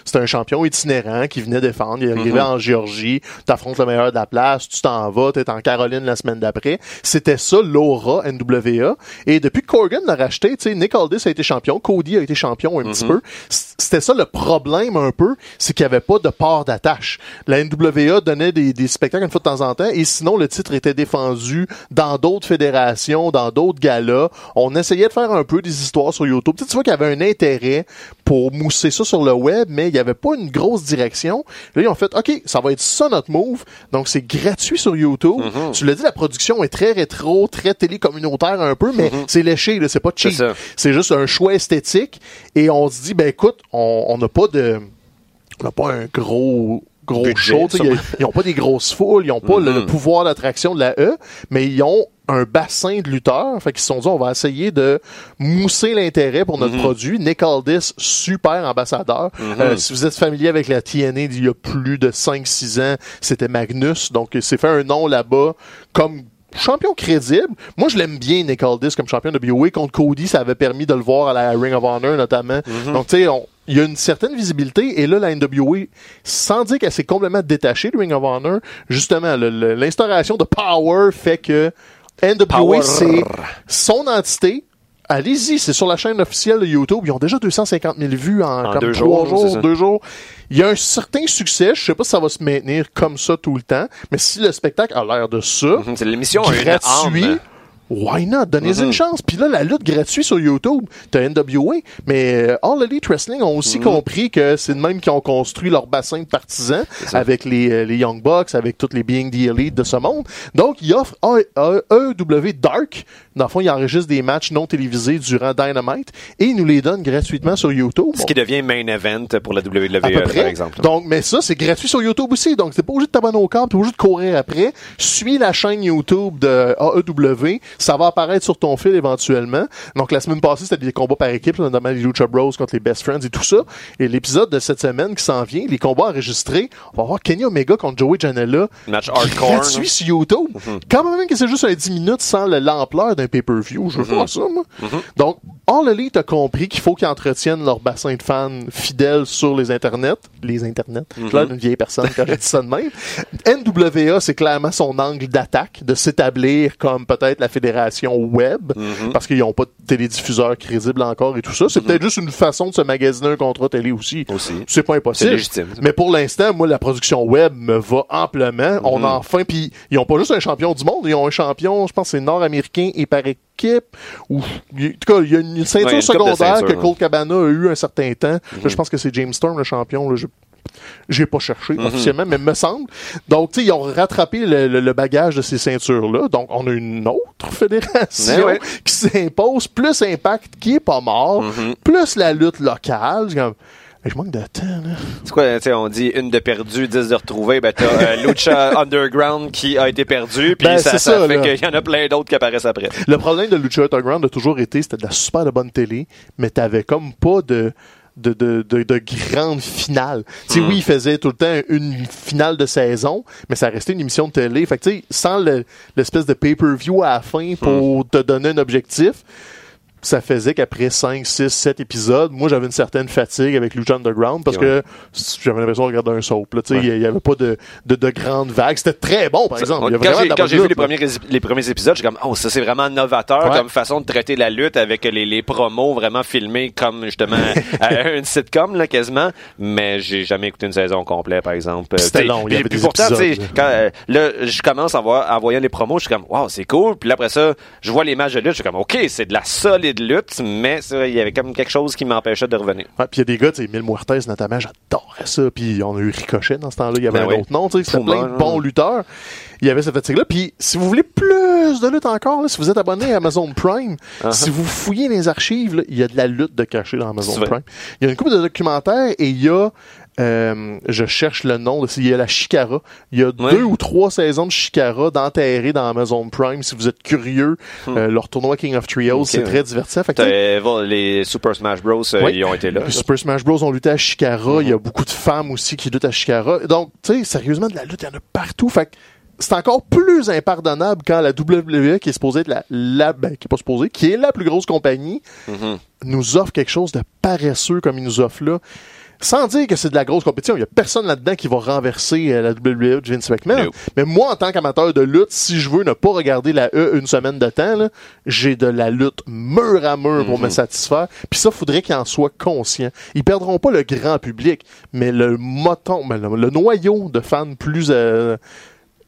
S1: C'était un champion itinérant qui venait défendre. Il arrivait mhm. en Géorgie, t'affrontes le meilleur de la place, tu t'en vas, t'es en Caroline la semaine d'après. C'était ça l'aura NWA. Et depuis que Corgan l'a racheté, tu sais, Nick Aldis a été champion, Cody a été champion un petit mhm. peu. C'était ça le problème un peu, c'est qu'il n'y avait pas de port d'attache. La NWA donnait des, des spectacles une fois de temps en temps et sinon le titre était défendu dans d'autres fédérations, dans d'autres galas. On essayait de faire un peu des histoires sur YouTube. Tu vois qu'il y avait un intérêt pour mousser ça sur le web, mais il n'y avait pas une grosse direction. Là, ils ont fait, OK, ça va être ça notre move. Donc, c'est gratuit sur YouTube. Mm-hmm. Tu l'as dit, la production est très rétro, très télécommunautaire un peu, mais mm-hmm. c'est léché, c'est pas cheap. C'est juste un choix esthétique. Et on se dit, ben écoute, on n'a pas de... On n'a pas un gros gros show. Ils n'ont pas des grosses foules, ils n'ont pas le, mm-hmm. pouvoir d'attraction de la E, mais ils ont un bassin de lutteurs. Fait qu'ils se sont dit, on va essayer de mousser l'intérêt pour notre mm-hmm. produit. Nick Aldis, super ambassadeur. Mm-hmm. Euh, si vous êtes familier avec la TNA d'il y a plus de 5-6 ans, c'était Magnus. Donc, il s'est fait un nom là-bas comme champion crédible. Moi, je l'aime bien, Nick Aldis, comme champion de BOE. Contre Cody, ça avait permis de le voir à la Ring of Honor, notamment. Donc, tu sais, il y a une certaine visibilité et là la NWA sans dire qu'elle s'est complètement détachée de Ring of Honor justement l'instauration de Power fait que NWA c'est son entité. Allez-y c'est sur la chaîne officielle de YouTube. Ils ont déjà 250 000 vues en, comme deux trois jours, deux jours. Il y a un certain succès. Je sais pas si ça va se maintenir comme ça tout le temps mais si le spectacle a l'air de ça
S2: c'est l'émission
S1: gratuit why not? Donnez une mm-hmm. chance. Puis là, la lutte gratuite sur YouTube, t'as NWA, mais euh, All Elite Wrestling ont aussi mm-hmm. compris que c'est de même qui ont construit leur bassin de partisans avec les, euh, les Young Bucks, avec toutes les Being the Elite de ce monde. Donc, ils offrent AEW Dark. Dans le fond, ils enregistrent des matchs non télévisés durant Dynamite et ils nous les donnent gratuitement sur YouTube.
S2: Ce qui devient main event pour la WWE, par exemple.
S1: Donc, mais ça, c'est gratuit sur YouTube aussi. Donc, c'est pas obligé de t'abonner au câble, t'es obligé de courir après. Suis la chaîne YouTube de AEW ça va apparaître sur ton fil éventuellement. Donc la semaine passée, c'était des combats par équipe, notamment les Lucha Bros contre les Best Friends et tout ça. Et l'épisode de cette semaine qui s'en vient, les combats enregistrés, on va voir Kenny Omega contre Joey Janela.
S2: Match hardcore.
S1: Gratuit sur YouTube. Mm-hmm. Quand même que c'est juste un 10 minutes sans l'ampleur d'un pay-per-view. Je veux mm-hmm. voir ça, moi. Mm-hmm. Donc, All Elite a compris qu'il faut qu'ils entretiennent leur bassin de fans fidèles sur les internets. Les internets. Mm Là, une vieille personne quand j'ai dit ça de même. NWA, c'est clairement son angle d'attaque, de s'établir comme peut-être la fédération web, parce qu'ils n'ont pas de télédiffuseur crédible encore et tout ça. C'est peut-être juste une façon de se magasiner un contrat télé aussi.
S2: aussi.
S1: C'est pas impossible. légitime. Mais pour l'instant, moi, la production web me va amplement. On a enfin, puis ils ont pas juste un champion du monde, ils ont un champion, je pense, c'est nord-américain et par équipe. Ou, en tout cas, il y a une ceinture secondaire que Colt Cabana a eu un certain temps. je pense que c'est James Storm, le champion. Là, j'ai pas cherché mhm. officiellement, mais me semble. Donc, tu sais, ils ont rattrapé le, bagage de ces ceintures-là. Donc, on a une autre fédération qui s'impose, plus Impact qui est pas mort, mhm. plus la lutte locale. Je manque de temps, là.
S2: C'est quoi, tu sais, on dit une de perdue, dix de retrouvée. Ben, t'as euh, Lucha Underground qui a été perdu, puis ben, ça, ça, fait qu'il y en a plein d'autres qui apparaissent après.
S1: Le problème de Lucha Underground a toujours été, c'était de la super de bonne télé, mais t'avais comme pas de de, de, de, de grandes finales. Tu sais,
S2: Mm.
S1: oui, il faisait tout le temps une finale de saison, mais ça restait une émission de télé. Fait que, tu sais, sans le- l'espèce de pay-per-view à la fin pour te donner un objectif, ça faisait qu'après 5, 6, 7 épisodes, moi j'avais une certaine fatigue avec Lucha Underground parce que j'avais l'impression de regarder un soap. Il n'y avait pas de, de, de grandes vagues. C'était très bon, par exemple. Il y a
S2: Quand j'ai, vu les premiers, les premiers épisodes, j'ai comme, oh, ça c'est vraiment novateur
S1: Ouais.
S2: comme façon de traiter la lutte avec les, les promos vraiment filmés comme justement euh, une sitcom, là, quasiment. Mais j'ai jamais écouté une saison complète, par exemple.
S1: C'était long, il y avait des
S2: pourtant,
S1: épisodes,
S2: quand, euh, là, je commence en, voir- en voyant les promos, je suis comme, wow, c'est cool. Puis là, après ça, je vois les matchs de lutte, je suis comme, ok, c'est de la solide lutte, mais ça, il y avait comme quelque chose qui m'empêchait de revenir.
S1: Ouais, puis il y a des gars, tu sais, Mil Muertes notamment, j'adorais ça. Puis on a eu Ricochet dans ce temps-là. Il y avait
S2: Ben
S1: un
S2: oui.
S1: autre nom, tu sais. C'était plein de bons lutteurs. Il y avait cette fatigue-là. Puis si vous voulez plus de lutte encore, là, si vous êtes abonné à Amazon Prime, si vous fouillez les archives, là, il y a de la lutte de cachée dans Amazon. Prime. Il y a une couple de documentaires et il y a, euh, je cherche le nom, il y a la Chicara. Il y a
S2: Ouais.
S1: deux ou trois saisons de Chicara d'enterré dans Amazon Prime. Si vous êtes curieux, euh, leur tournoi King of Trios,
S2: Hmm.
S1: C'est
S2: ouais.
S1: très divertissant. Fait que,
S2: les Super Smash Bros, euh, ils ont été là.
S1: les Super Smash Bros ont lutté à Chicara. Il y a beaucoup de femmes aussi qui luttent à Chicara. Donc, tu sais, sérieusement, de la lutte, il y en a partout. Fait que c'est encore plus impardonnable quand la WWE, qui est supposée être la, la ben, qui est pas supposée, qui est la plus grosse compagnie,
S2: Mhm.
S1: nous offre quelque chose de paresseux comme il nous offre là. Sans dire que c'est de la grosse compétition, il y a personne là-dedans qui va renverser euh, la WWE de Vince McMahon.
S2: No.
S1: Mais moi, en tant qu'amateur de lutte, si je veux ne pas regarder la E une semaine de temps, j'ai de la lutte mur à mur pour me satisfaire. Puis ça, faudrait qu'ils en soient conscients. Ils perdront pas le grand public, mais le moton, le, le noyau de fans plus euh,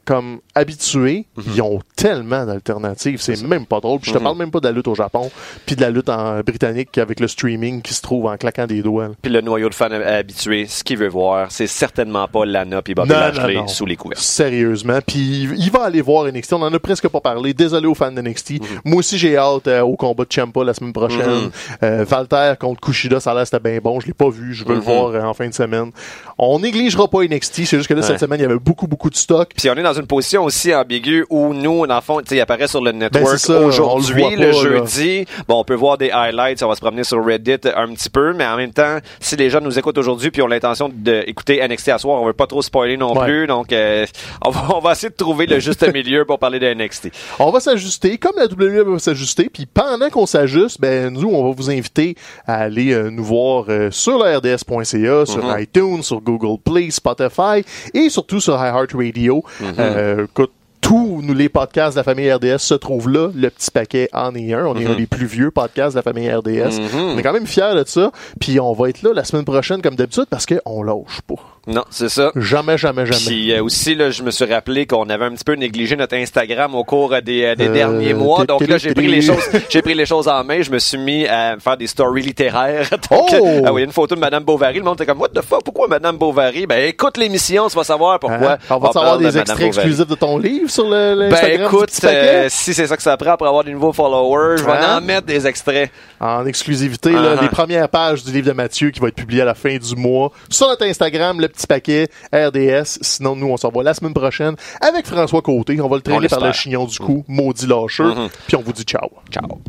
S1: comme habitués, ils ont tellement d'alternatives, c'est même pas drôle. Puis je te parle même pas de la lutte au Japon, puis de la lutte en britannique avec le streaming qui se trouve en claquant des doigts. là.
S2: Puis le noyau de fans habitué, ce qu'il veut voir, c'est certainement pas Lana puis Bobby
S1: Non,
S2: Lashley
S1: non, non.
S2: sous les couverts.
S1: Sérieusement. Puis il va aller voir NXT. On en a presque pas parlé. Désolé aux fans de NXT.
S2: Mhm.
S1: Moi aussi, j'ai hâte euh, au combat de Ciampa la semaine prochaine. Euh, Valter contre Kushida, ça a l'air c'était bien bon. Je l'ai pas vu. Je veux le
S2: Mhm.
S1: voir euh, en fin de semaine. On négligera pas NXT. C'est juste que là,
S2: Ouais.
S1: cette semaine, il y avait beaucoup, beaucoup de stock.
S2: Puis on est dans une position aussi ambiguë où nous, dans le fond, il apparaît sur le network
S1: Ben, ça, on
S2: aujourd'hui,
S1: le
S2: le,
S1: là.
S2: jeudi. Bon, on peut voir des highlights, on va se promener sur Reddit un petit peu, mais en même temps, si les gens nous écoutent aujourd'hui puis ont l'intention d'écouter NXT à soir, on veut pas trop spoiler non
S1: Ouais.
S2: plus, donc euh, on, va, on va essayer de trouver le juste milieu pour parler de NXT.
S1: On va s'ajuster, comme la WWE va s'ajuster, puis pendant qu'on s'ajuste, ben nous, on va vous inviter à aller euh, nous voir euh, sur le RDS.ca, sur
S2: Mhm.
S1: iTunes, sur Google Play, Spotify et surtout sur iHeartRadio.
S2: Mhm.
S1: Euh, écoute, tous nous, les podcasts de la famille RDS se trouvent là. Le petit paquet en est un. On est un des plus vieux podcasts de la famille RDS.
S2: Mhm.
S1: On est quand même fiers de ça. Puis on va être là la semaine prochaine comme d'habitude parce qu'on lâche pas.
S2: Non, c'est ça.
S1: Jamais, jamais, jamais.
S2: Puis euh, aussi, là, je me suis rappelé qu'on avait un petit peu négligé notre Instagram au cours euh, des, euh, des
S1: Euh,
S2: derniers mois. Donc là, j'ai pris les choses, j'ai pris les choses en main. Je me suis mis à faire des stories littéraires. Donc,
S1: Oh!
S2: ah oui, une photo de Madame Bovary. Le monde était comme, what the fuck, pourquoi Madame Bovary? Ben, écoute l'émission, tu vas savoir pourquoi.
S1: Hein? On va
S2: parle
S1: savoir
S2: de
S1: des extraits exclusifs de ton livre sur le,
S2: Ben écoute, si c'est ça que ça prend pour avoir des nouveaux followers, je vais
S1: Hein?
S2: en mettre des extraits.
S1: en exclusivité là,
S2: Uh-huh.
S1: les premières pages du livre de Mathieu qui va être publié à la fin du mois sur notre Instagram, le petit paquet RDS. Sinon, nous, on se revoit la semaine prochaine avec François Côté. On va le traîner par le chignon du cou, maudit lâcheux.
S2: Mhm.
S1: Puis on vous dit ciao.
S2: Ciao.